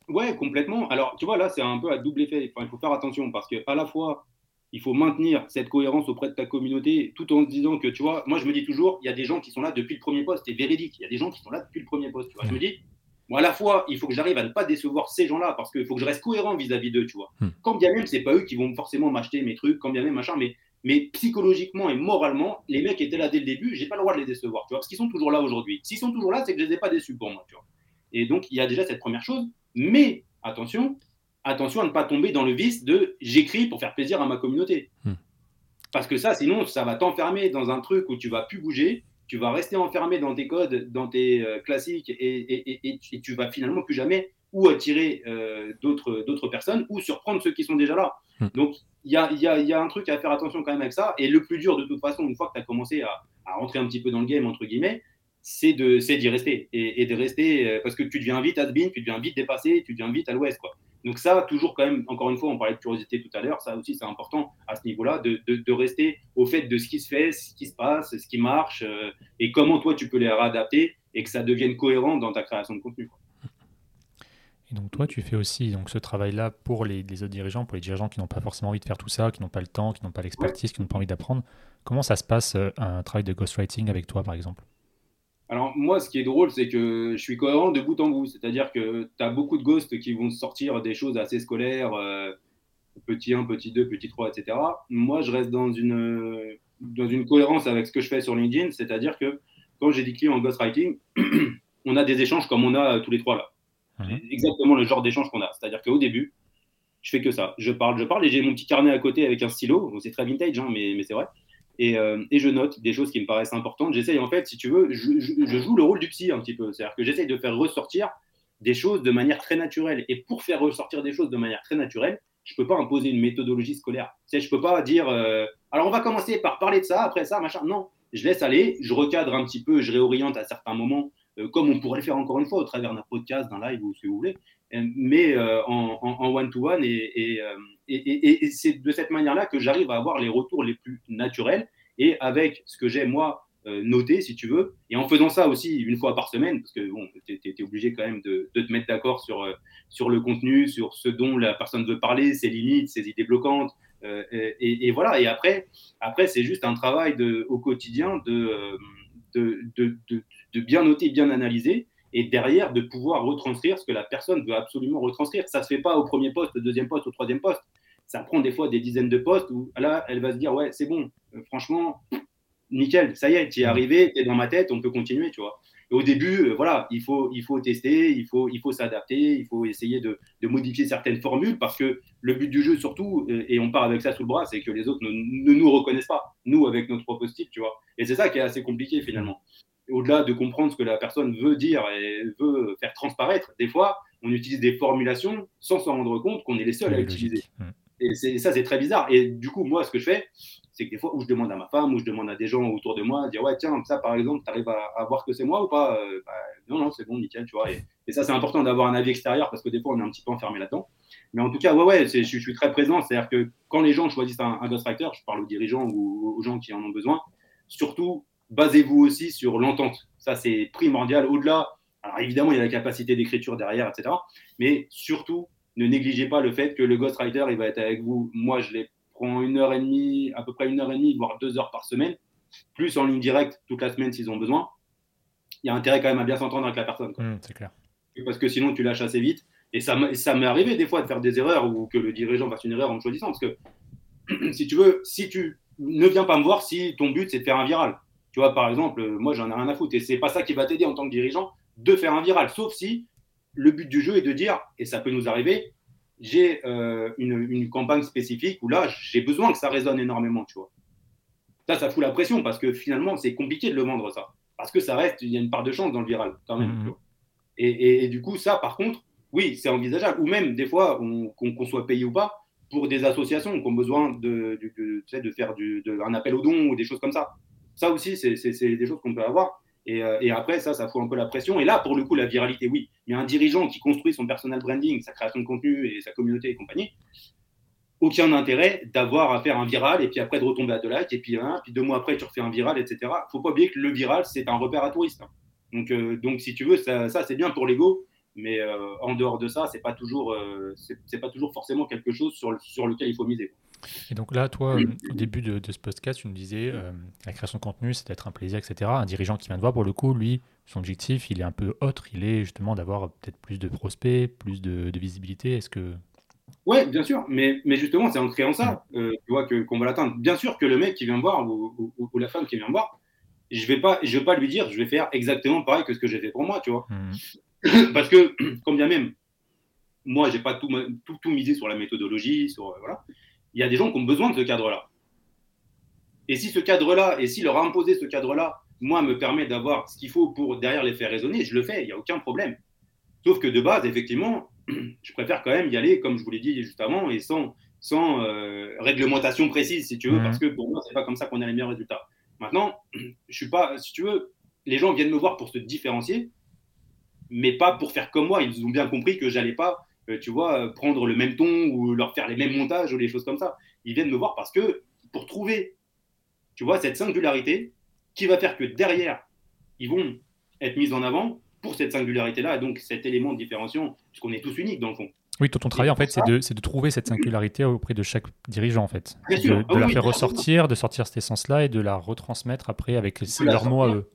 Ouais, complètement. Alors, tu vois, là, c'est un peu à double effet. Enfin, il faut faire attention parce que à la fois, il faut maintenir cette cohérence auprès de ta communauté tout en disant que, tu vois, moi je me dis toujours, il y a des gens qui sont là depuis le premier poste, c'est véridique, il y a des gens qui sont là depuis le premier poste, tu vois. Je me dis, moi à la fois, il faut que j'arrive à ne pas décevoir ces gens-là parce qu'il faut que je reste cohérent vis-à-vis d'eux, tu vois. Hmm. Quand bien même, c'est pas eux qui vont forcément m'acheter mes trucs, quand bien même, machin, mais, mais psychologiquement et moralement, les mecs étaient là dès le début, j'ai pas le droit de les décevoir, tu vois, parce qu'ils sont toujours là aujourd'hui. S'ils sont toujours là, c'est que je les ai pas déçus pour moi, tu vois. Et donc, il y a déjà cette première chose, mais attention, attention à ne pas tomber dans le vice de j'écris pour faire plaisir à ma communauté. Hmm. Parce que ça, sinon, ça va t'enfermer dans un truc où tu vas plus bouger, tu vas rester enfermé dans tes codes, dans tes euh, classiques, et, et, tu vas finalement plus jamais ou attirer euh, d'autres personnes ou surprendre ceux qui sont déjà là. Hmm. Donc, il y a, y, a, y a, un truc à faire attention quand même avec ça. Et le plus dur, de toute façon, une fois que tu as commencé à, à, rentrer un petit peu dans le game, entre guillemets, c'est d'y rester. Et, de rester, euh, parce que tu deviens vite has-been, tu deviens vite dépassé, tu deviens vite à l'ouest. Donc ça, toujours quand même, encore une fois, on parlait de curiosité tout à l'heure, ça aussi c'est important à ce niveau-là, de, de, rester au fait de ce qui se fait, ce qui se passe, ce qui marche, euh, et comment toi tu peux les réadapter et que ça devienne cohérent dans ta création de contenu. Et donc toi, tu fais aussi donc, ce travail-là pour les, autres dirigeants, pour les dirigeants qui n'ont pas forcément envie de faire tout ça, qui n'ont pas le temps, qui n'ont pas l'expertise, qui n'ont pas envie d'apprendre. Comment ça se passe euh, un travail de ghostwriting avec toi, par exemple? Alors moi, ce qui est drôle, c'est que je suis cohérent de bout en bout. C'est-à-dire que tu as beaucoup de ghosts qui vont sortir des choses assez scolaires, euh, petit 1, petit 2, petit 3, etc. Moi, je reste dans une, dans une cohérence avec ce que je fais sur LinkedIn. C'est-à-dire que quand j'ai des clients en ghostwriting, (clears throat) on a des échanges comme on a tous les trois là. Mhm. Exactement le genre d'échange qu'on a. C'est-à-dire qu'au début, je fais que ça. Je parle, je parle et j'ai mon petit carnet à côté avec un stylo. C'est très vintage, hein, mais, mais c'est vrai. Euh, et, je note des choses qui me paraissent importantes. J'essaye, en fait, si tu veux, je, joue le rôle du psy un petit peu. C'est-à-dire que j'essaye de faire ressortir des choses de manière très naturelle. Et pour faire ressortir des choses de manière très naturelle, je ne peux pas imposer une méthodologie scolaire. Je ne peux pas dire, euh, alors on va commencer par parler de ça, après ça, machin. Non, je laisse aller, je recadre un petit peu, je réoriente à certains moments, euh, comme on pourrait le faire encore une fois au travers d'un podcast, d'un live ou ce que vous voulez, mais en one-to-one. et et, c'est de cette manière-là que j'arrive à avoir les retours les plus naturels et avec ce que j'ai moi euh, noté, si tu veux, et en faisant ça aussi une fois par semaine, parce que bon, tu es, obligé quand même de, te mettre d'accord sur, euh, sur le contenu, sur ce dont la personne veut parler, ses limites, ses idées bloquantes. Euh, et, voilà, et après, après c'est juste un travail au quotidien de, de, de bien noter, bien analyser et derrière de pouvoir retranscrire ce que la personne veut absolument retranscrire. Ça ne se fait pas au premier poste, au deuxième poste, au troisième poste. Ça prend des fois des dizaines de postes où là, elle va se dire Ouais, c'est bon, euh, franchement, nickel, ça y est, tu es arrivé, tu es dans ma tête, on peut continuer, tu vois. Et au début, euh, voilà, il faut, il faut tester, il faut, il faut s'adapter, il faut essayer de, de, modifier certaines formules parce que le but du jeu, surtout, euh, et on part avec ça sous le bras, c'est que les autres ne, ne, nous reconnaissent pas, nous, avec notre propre style, tu vois. Et c'est ça qui est assez compliqué finalement au-delà de comprendre ce que la personne veut dire et veut faire transparaître, des fois, on utilise des formulations sans s'en rendre compte qu'on est les seuls à utiliser. Et ça, c'est très bizarre. Et du coup, moi, ce que je fais, c'est que des fois, où je demande à ma femme, ou je demande à des gens autour de moi, dire Ouais, tiens, ça, par exemple, tu arrives à, voir que c'est moi ou pas? Euh, bah, Non, non, c'est bon, nickel, tu vois. Et, ça, c'est important d'avoir un avis extérieur parce que des fois, on est un petit peu enfermé là-dedans. Mais en tout cas, ouais, ouais, je, suis très présent. C'est-à-dire que quand les gens choisissent un, un ghostwriter, je parle aux dirigeants ou aux gens qui en ont besoin, surtout, basez-vous aussi sur l'entente. Ça, c'est primordial. Au-delà, alors évidemment, il y a la capacité d'écriture derrière, etc. Mais surtout, ne négligez pas le fait que le ghostwriter, il va être avec vous. Moi, je les prends une heure et demie, à peu près une heure et demie, voire deux heures par semaine, plus en ligne directe toute la semaine s'ils ont besoin. Il y a intérêt quand même à bien s'entendre avec la personne. Mmh, c'est clair. Parce que sinon, tu lâches assez vite. Et ça, ça m'est arrivé des fois de faire des erreurs ou que le dirigeant fasse une erreur en me choisissant. Parce que, (clears throat) si tu veux, si tu ne viens pas me voir si ton but c'est de faire un viral. Tu vois, par exemple, moi, j'en ai rien à foutre. Et c'est pas ça qui va t'aider en tant que dirigeant de faire un viral. Sauf si le but du jeu est de dire, et ça peut nous arriver, j'ai euh, une, campagne spécifique où là, j'ai besoin que ça résonne énormément, tu vois. Ça, ça fout la pression parce que finalement, c'est compliqué de le vendre, ça. Parce que ça reste, il y a une part de chance dans le viral, quand même. Mmh. Et, du coup, ça, par contre, oui, c'est envisageable. Ou même, des fois, qu'on soit payé ou pas, pour des associations qui ont besoin de, de, de faire du, un appel aux dons ou des choses comme ça. Ça aussi, c'est des choses qu'on peut avoir. Euh, et, après, ça, ça fout un peu la pression. Et là, pour le coup, la viralité, oui. A un dirigeant qui construit son personal branding, sa création de contenu et sa communauté et compagnie. Aucun intérêt d'avoir à faire un viral et puis après de retomber à de like et puis, hein, puis deux mois après, tu refais un viral, etc. Il faut pas oublier que le viral, c'est un repère à touristes. Donc, euh, donc, si tu veux, ça, c'est bien pour l'ego. Mais euh, en dehors de ça, c'est pas pas toujours forcément quelque chose sur, sur lequel il faut miser. Et donc là, toi, euh, au début de, ce podcast, tu nous disais euh, la création de contenu, c'est d'être un plaisir, etc. Un dirigeant qui vient de voir, pour le coup, lui, son objectif, il est un peu autre. Il est justement d'avoir peut-être plus de prospects, plus de, visibilité. Est-ce que. Oui, bien sûr. Mais, mais justement, c'est en créant ça euh, tu vois, qu'on va l'atteindre. Bien sûr que le mec qui vient me voir ou, la femme qui vient me voir, je ne vais, pas, je vais pas lui dire je vais faire exactement pareil que ce que j'ai fait pour moi, tu vois. Mmh. (coughs) Parce que, (coughs) comme bien même, moi, je n'ai pas tout, tout, tout, misé sur la méthodologie, sur. voilà il y a des gens qui ont besoin de ce cadre-là. Et si ce cadre-là, et si leur imposer ce cadre-là, moi, me permet d'avoir ce qu'il faut pour derrière les faire raisonner, je le fais, il n'y a aucun problème. Sauf que de base, effectivement, (clears throat) je préfère quand même y aller, comme je vous l'ai dit juste avant, et sans, sans euh, réglementation précise, si tu veux, parce que pour moi, c'est pas comme ça qu'on a les meilleurs résultats. Maintenant, (clears throat) je suis pas, si tu veux, les gens viennent me voir pour se différencier, mais pas pour faire comme moi. Ils ont bien compris que j'allais pas tu vois, prendre le même ton ou leur faire les mêmes montages ou les choses comme ça. Ils viennent me voir parce que pour trouver, tu vois, cette singularité qui va faire que derrière, ils vont être mis en avant pour cette singularité-là, et donc cet élément de différenciation, puisqu'on est tous uniques dans le fond. Oui, ton travail, en fait, c'est de, de, trouver cette singularité auprès de chaque dirigeant, en fait. de, ah la faire ressortir, de sortir cette essence-là et de la retransmettre après avec leurs mots à eux.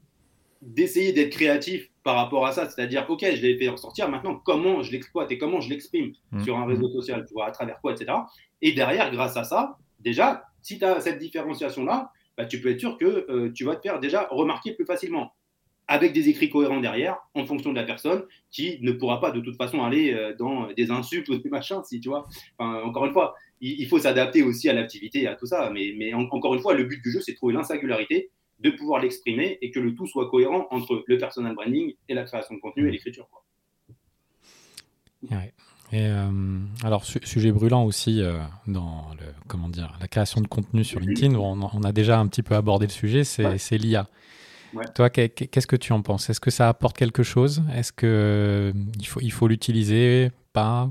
D'essayer d'être créatif par rapport à ça, c'est-à-dire, OK, je l'ai fait ressortir, maintenant, comment je l'exploite et comment je l'exprime mmh. sur un réseau social, tu vois, à travers quoi, etc. Et derrière, grâce à ça, déjà, si tu as cette différenciation-là, bah, tu peux être sûr que euh, tu vas te faire déjà remarquer plus facilement avec des écrits cohérents derrière, en fonction de la personne, qui ne pourra pas de toute façon aller euh, dans des insultes ou des machins, si tu vois. encore une fois, il, faut s'adapter aussi à l'activité et à tout ça. Mais, mais encore une fois, le but du jeu, c'est de trouver l'insingularité, de pouvoir l'exprimer et que le tout soit cohérent entre le personal branding et la création de contenu et l'écriture. Ouais. Et euh, alors, sujet brûlant aussi euh, dans le, comment dire, la création de contenu sur LinkedIn, on, a déjà un petit peu abordé le sujet, c'est l'IA. Toi, qu'est-ce que tu en penses? Est-ce que ça apporte quelque chose? Est-ce qu'il euh, faut, il faut l'utiliser? Pas?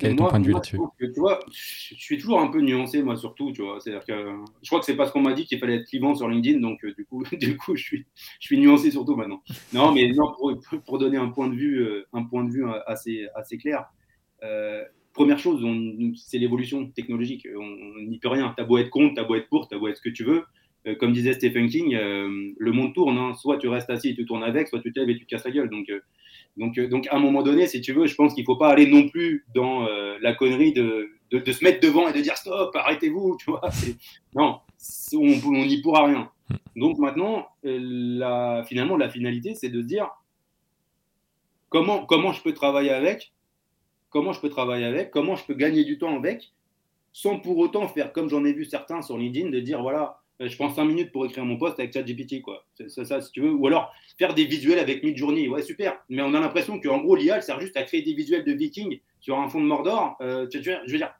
Quel est ton point de vue là-dessus Tu vois, je suis toujours un peu nuancé, moi, surtout. Tu vois, c'est-à-dire que je crois que c'est parce qu'on m'a dit qu'il fallait être clivant sur LinkedIn, donc euh, du coup, (laughs) du coup, je suis, je suis nuancé surtout maintenant. Non, mais non, pour, pour, donner un point de vue, euh, un point de vue assez, assez clair. première chose, c'est l'évolution technologique. On n'y peut rien. T'as beau être contre, t'as beau être pour, t'as beau être ce que tu veux. Euh, comme disait Stephen King, euh, le monde tourne. Hein. Soit tu restes assis et tu tournes avec, soit tu te lèves et tu te casses la gueule. Donc, euh, donc, donc à un moment donné, si tu veux, je pense qu'il ne faut pas aller non plus dans la connerie de, de, se mettre devant et de dire stop, arrêtez-vous. Tu vois (laughs) non, on n'y pourra rien. Donc maintenant, la, finalement, la finalité, c'est de se dire comment, comment je peux travailler avec, comment je peux travailler avec, comment je peux gagner du temps avec, sans pour autant faire comme j'en ai vu certains sur LinkedIn, de dire voilà, euh, je prends 5 minutes pour écrire mon poste avec ChatGPT, quoi. C'est ça, si tu veux. Ou alors faire des visuels avec Midjourney. Ouais, super. Mais on a l'impression qu'en gros, l'IA, elle sert juste à créer des visuels de vikings sur un fond de Mordor. Euh, je veux dire,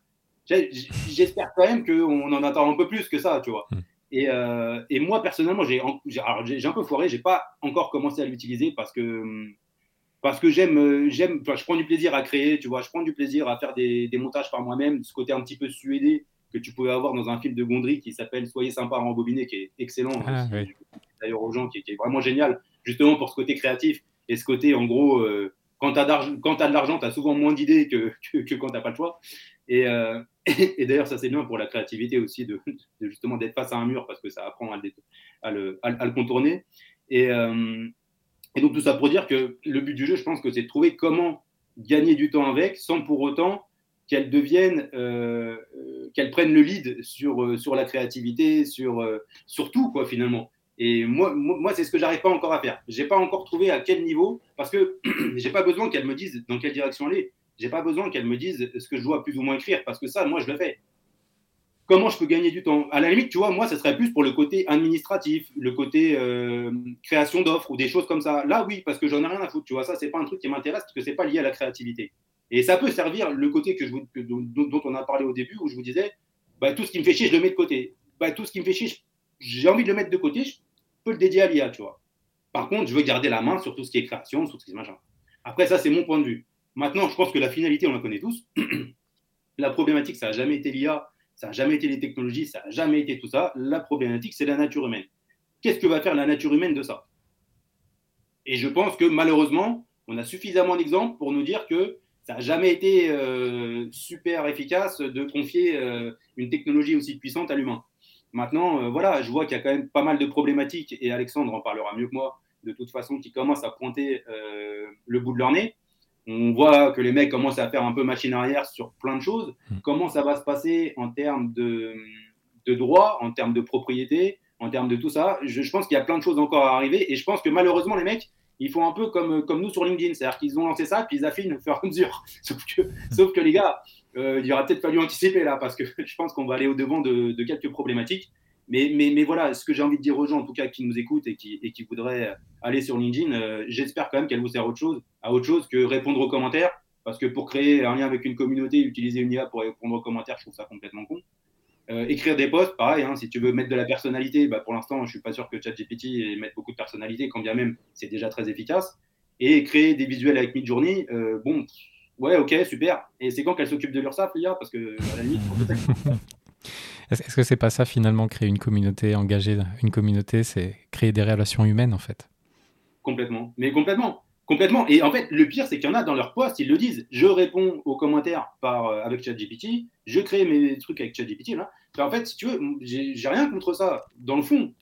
j'espère quand même qu'on en attend un peu plus que ça, tu vois. Hmm. Et, euh, et, moi, personnellement, j'ai un peu foiré. J'ai pas encore commencé à l'utiliser parce que parce que j'aime, j'aime, je prends du plaisir à créer, tu vois, je prends du plaisir à faire des, des montages par moi-même, ce côté un petit peu suédé que tu pouvais avoir dans un film de Gondry qui s'appelle Soyez sympa à rembobiner, qui est excellent. Ah, d'ailleurs, aux gens, qui, est vraiment génial, justement pour ce côté créatif et ce côté, en gros, euh, quand tu as, de l'argent, tu as souvent moins d'idées que, (laughs) que, quand tu n'as pas le choix. Euh, et, (laughs) et, d'ailleurs, ça c'est bien pour la créativité aussi, de, justement d'être face à un mur parce que ça apprend à le, à le, contourner. Et, euh, et, donc, tout ça pour dire que le but du jeu, je pense que c'est de trouver comment gagner du temps avec sans pour autant qu'elles deviennent, euh, euh, qu'elles prennent le lead sur, euh, sur la créativité, sur, sur tout, quoi, finalement. Et moi, moi, c'est ce que j'arrive pas encore à faire. J'ai pas encore trouvé à quel niveau, parce que (clears throat) j'ai pas besoin qu'elles me disent dans quelle direction aller. J'ai pas besoin qu'elles me disent ce que je dois plus ou moins écrire, parce que ça, moi, je le fais. Comment je peux gagner du temps? À la limite, tu vois, moi, ce serait plus pour le côté administratif, le côté création d'offres ou des choses comme ça. Là, oui, parce que j'en ai rien à foutre. Tu vois, ça, c'est pas un truc qui m'intéresse parce que c'est pas lié à la créativité. Et ça peut servir le côté que dont, on a parlé au début, où je vous disais, bah, tout ce qui me fait chier, je le mets de côté. Bah, tout ce qui me fait chier, j'ai envie de le mettre de côté, je peux le dédier à l'IA, tu vois. Par contre, je veux garder la main sur tout ce qui est création, sur tout ce qui est machin. Après, ça, c'est mon point de vue. Maintenant, je pense que la finalité, on la connaît tous. (clears throat) la problématique, ça n'a jamais été l'IA, ça n'a jamais été les technologies, ça n'a jamais été tout ça. La problématique, c'est la nature humaine. Qu'est-ce que va faire la nature humaine de ça? Et je pense que malheureusement, on a suffisamment d'exemples pour nous dire que ça n'a jamais été euh, super efficace de confier euh, une technologie aussi puissante à l'humain. Maintenant, euh, voilà, je vois qu'il y a quand même pas mal de problématiques, et Alexandre en parlera mieux que moi, de toute façon, qui commencent à pointer le bout de leur nez. On voit que les mecs commencent à faire un peu machine arrière sur plein de choses. Hmm. Comment ça va se passer en termes de, de droit, en termes de propriété, en termes de tout ça? Je, je pense qu'il y a plein de choses encore à arriver, et je pense que malheureusement, les mecs, ils font un peu comme, comme nous sur LinkedIn, c'est-à-dire qu'ils ont lancé ça, puis ils affinent au fur et à mesure. Sauf que, les gars, euh, il aurait peut-être fallu anticiper là, parce que (laughs) je pense qu'on va aller au-devant de, quelques problématiques. Mais, mais, mais, voilà, ce que j'ai envie de dire aux gens, en tout cas, qui nous écoutent et qui, et qui voudraient aller sur LinkedIn, euh, j'espère quand même qu'elle vous sert à autre chose, à autre chose que répondre aux commentaires. Parce que pour créer un lien avec une communauté, utiliser une IA pour répondre aux commentaires, je trouve ça complètement con. Euh, écrire des posts, pareil, hein, si tu veux mettre de la personnalité, bah, pour l'instant, je suis pas sûr que ChatGPT mette beaucoup de personnalité, quand bien même c'est déjà très efficace. Et créer des visuels avec Midjourney, euh, bon, Ouais, ok, super. Et c'est quand qu'elle s'occupe de l'URSSAF, l'IA Parce que, à la limite, (laughs) Est-ce que c'est pas ça finalement, créer une communauté engagée Une communauté, c'est créer des relations humaines en fait? Complètement. Mais complètement. Complètement. Et en fait, le pire, c'est qu'il y en a dans leur poste, ils le disent. Je réponds aux commentaires par, euh, avec ChatGPT, je crée mes trucs avec ChatGPT. Là. En fait, si tu veux, j'ai rien contre ça, dans le fond.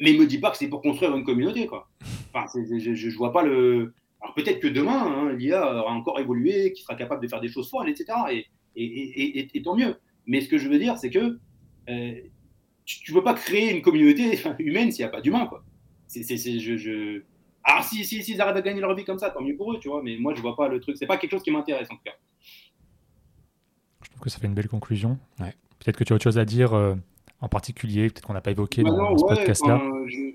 Mais me dis pas que c'est pour construire une communauté. Quoi. Enfin, je, je, vois pas le. Alors peut-être que demain, hein, l'IA aura encore évolué, qu'il sera capable de faire des choses folles, etc. Et, et, et, et, tant mieux. Mais ce que je veux dire, c'est que euh, tu ne peux pas créer une communauté humaine s'il n'y a pas d'humain. Quoi. C'est, je, je... Alors, si, si, s'ils arrivent à gagner leur vie comme ça, tant mieux pour eux, tu vois. Mais moi, je vois pas le truc. C'est pas quelque chose qui m'intéresse, en tout cas. Je trouve que ça fait une belle conclusion. Peut-être que tu as autre chose à dire euh, en particulier, peut-être qu'on n'a pas évoqué bah dans, ce podcast-là.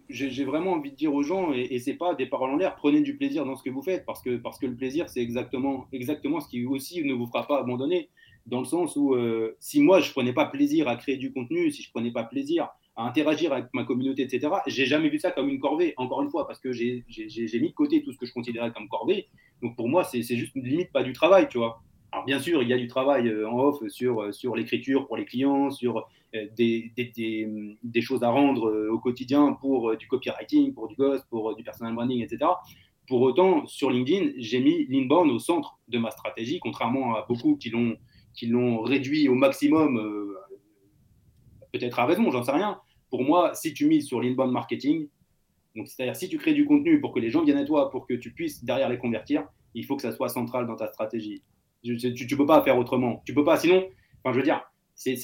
j'ai vraiment envie de dire aux gens, et, et c'est pas des paroles en l'air, prenez du plaisir dans ce que vous faites, parce que, parce que le plaisir, c'est exactement, exactement ce qui aussi ne vous fera pas abandonner dans le sens où euh, si moi je prenais pas plaisir à créer du contenu, si je prenais pas plaisir à interagir avec ma communauté, etc., j'ai jamais vu ça comme une corvée, encore une fois, parce que j'ai mis de côté tout ce que je considérais comme corvée. Donc pour moi, c'est juste une limite pas du travail, tu vois. Alors bien sûr, il y a du travail euh, en off sur, euh, sur l'écriture pour les clients, sur des, des, des, choses à rendre au quotidien pour du copywriting, pour du ghost, pour du personal branding, etc. Pour autant, sur LinkedIn, j'ai mis l'inbound au centre de ma stratégie, contrairement à beaucoup qui l'ont qui l'ont réduit au maximum, euh, peut-être à raison, j'en sais rien. Pour moi, si tu mises sur l'inbound marketing, c'est-à-dire si tu crées du contenu pour que les gens viennent à toi, pour que tu puisses derrière les convertir, il faut que ça soit central dans ta stratégie. Tu ne peux pas faire autrement. Tu peux pas, sinon, enfin, je veux dire, c'est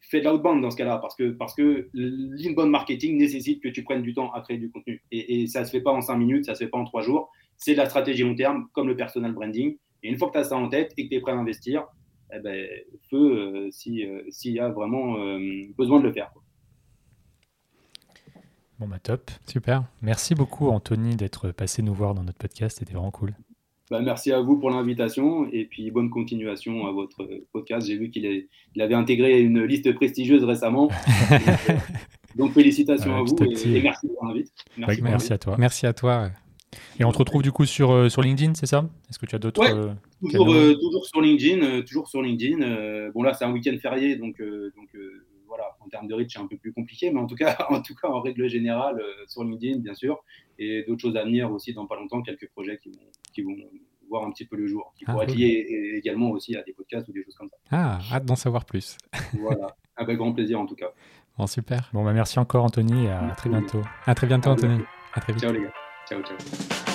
fait de l'outbound dans ce cas-là, parce que, parce que l'inbound marketing nécessite que tu prennes du temps à créer du contenu. Et, ça ne se fait pas en 5 minutes, ça ne se fait pas en 3 jours. C'est de la stratégie long terme, comme le personal branding. Et une fois que tu as ça en tête et que tu es prêt à investir, eh ben, feu euh, euh, s'il y a vraiment euh, besoin de le faire. Bon, bah top, super. Merci beaucoup, Anthony, d'être passé nous voir dans notre podcast. C'était vraiment cool. Bah, merci à vous pour l'invitation et puis bonne continuation à votre podcast. J'ai vu qu'il avait intégré une liste prestigieuse récemment. (laughs) donc, félicitations à vous et, merci pour l'invite. Merci, à toi. Merci à toi. Et on te retrouve du coup sur, euh, sur LinkedIn, c'est ça? Est-ce que tu as d'autres euh, toujours, euh, toujours, sur LinkedIn, toujours sur LinkedIn. bon là, c'est un week-end férié, donc, donc voilà, en termes de reach, c'est un peu plus compliqué, mais en tout cas, (laughs) en tout cas, en règle générale, sur LinkedIn, bien sûr, et d'autres choses à venir aussi dans pas longtemps, quelques projets qui vont, qui vont voir un petit peu le jour, qui ah, pourraient être liés également aussi à des podcasts ou des choses comme ça. Ah, hâte d'en savoir plus. (laughs) voilà, avec grand plaisir en tout cas. Bon, super. Bon, bah, merci encore Anthony et à très bientôt. À très bientôt Anthony. À très vite. Ciao les gars. Ciao, ciao.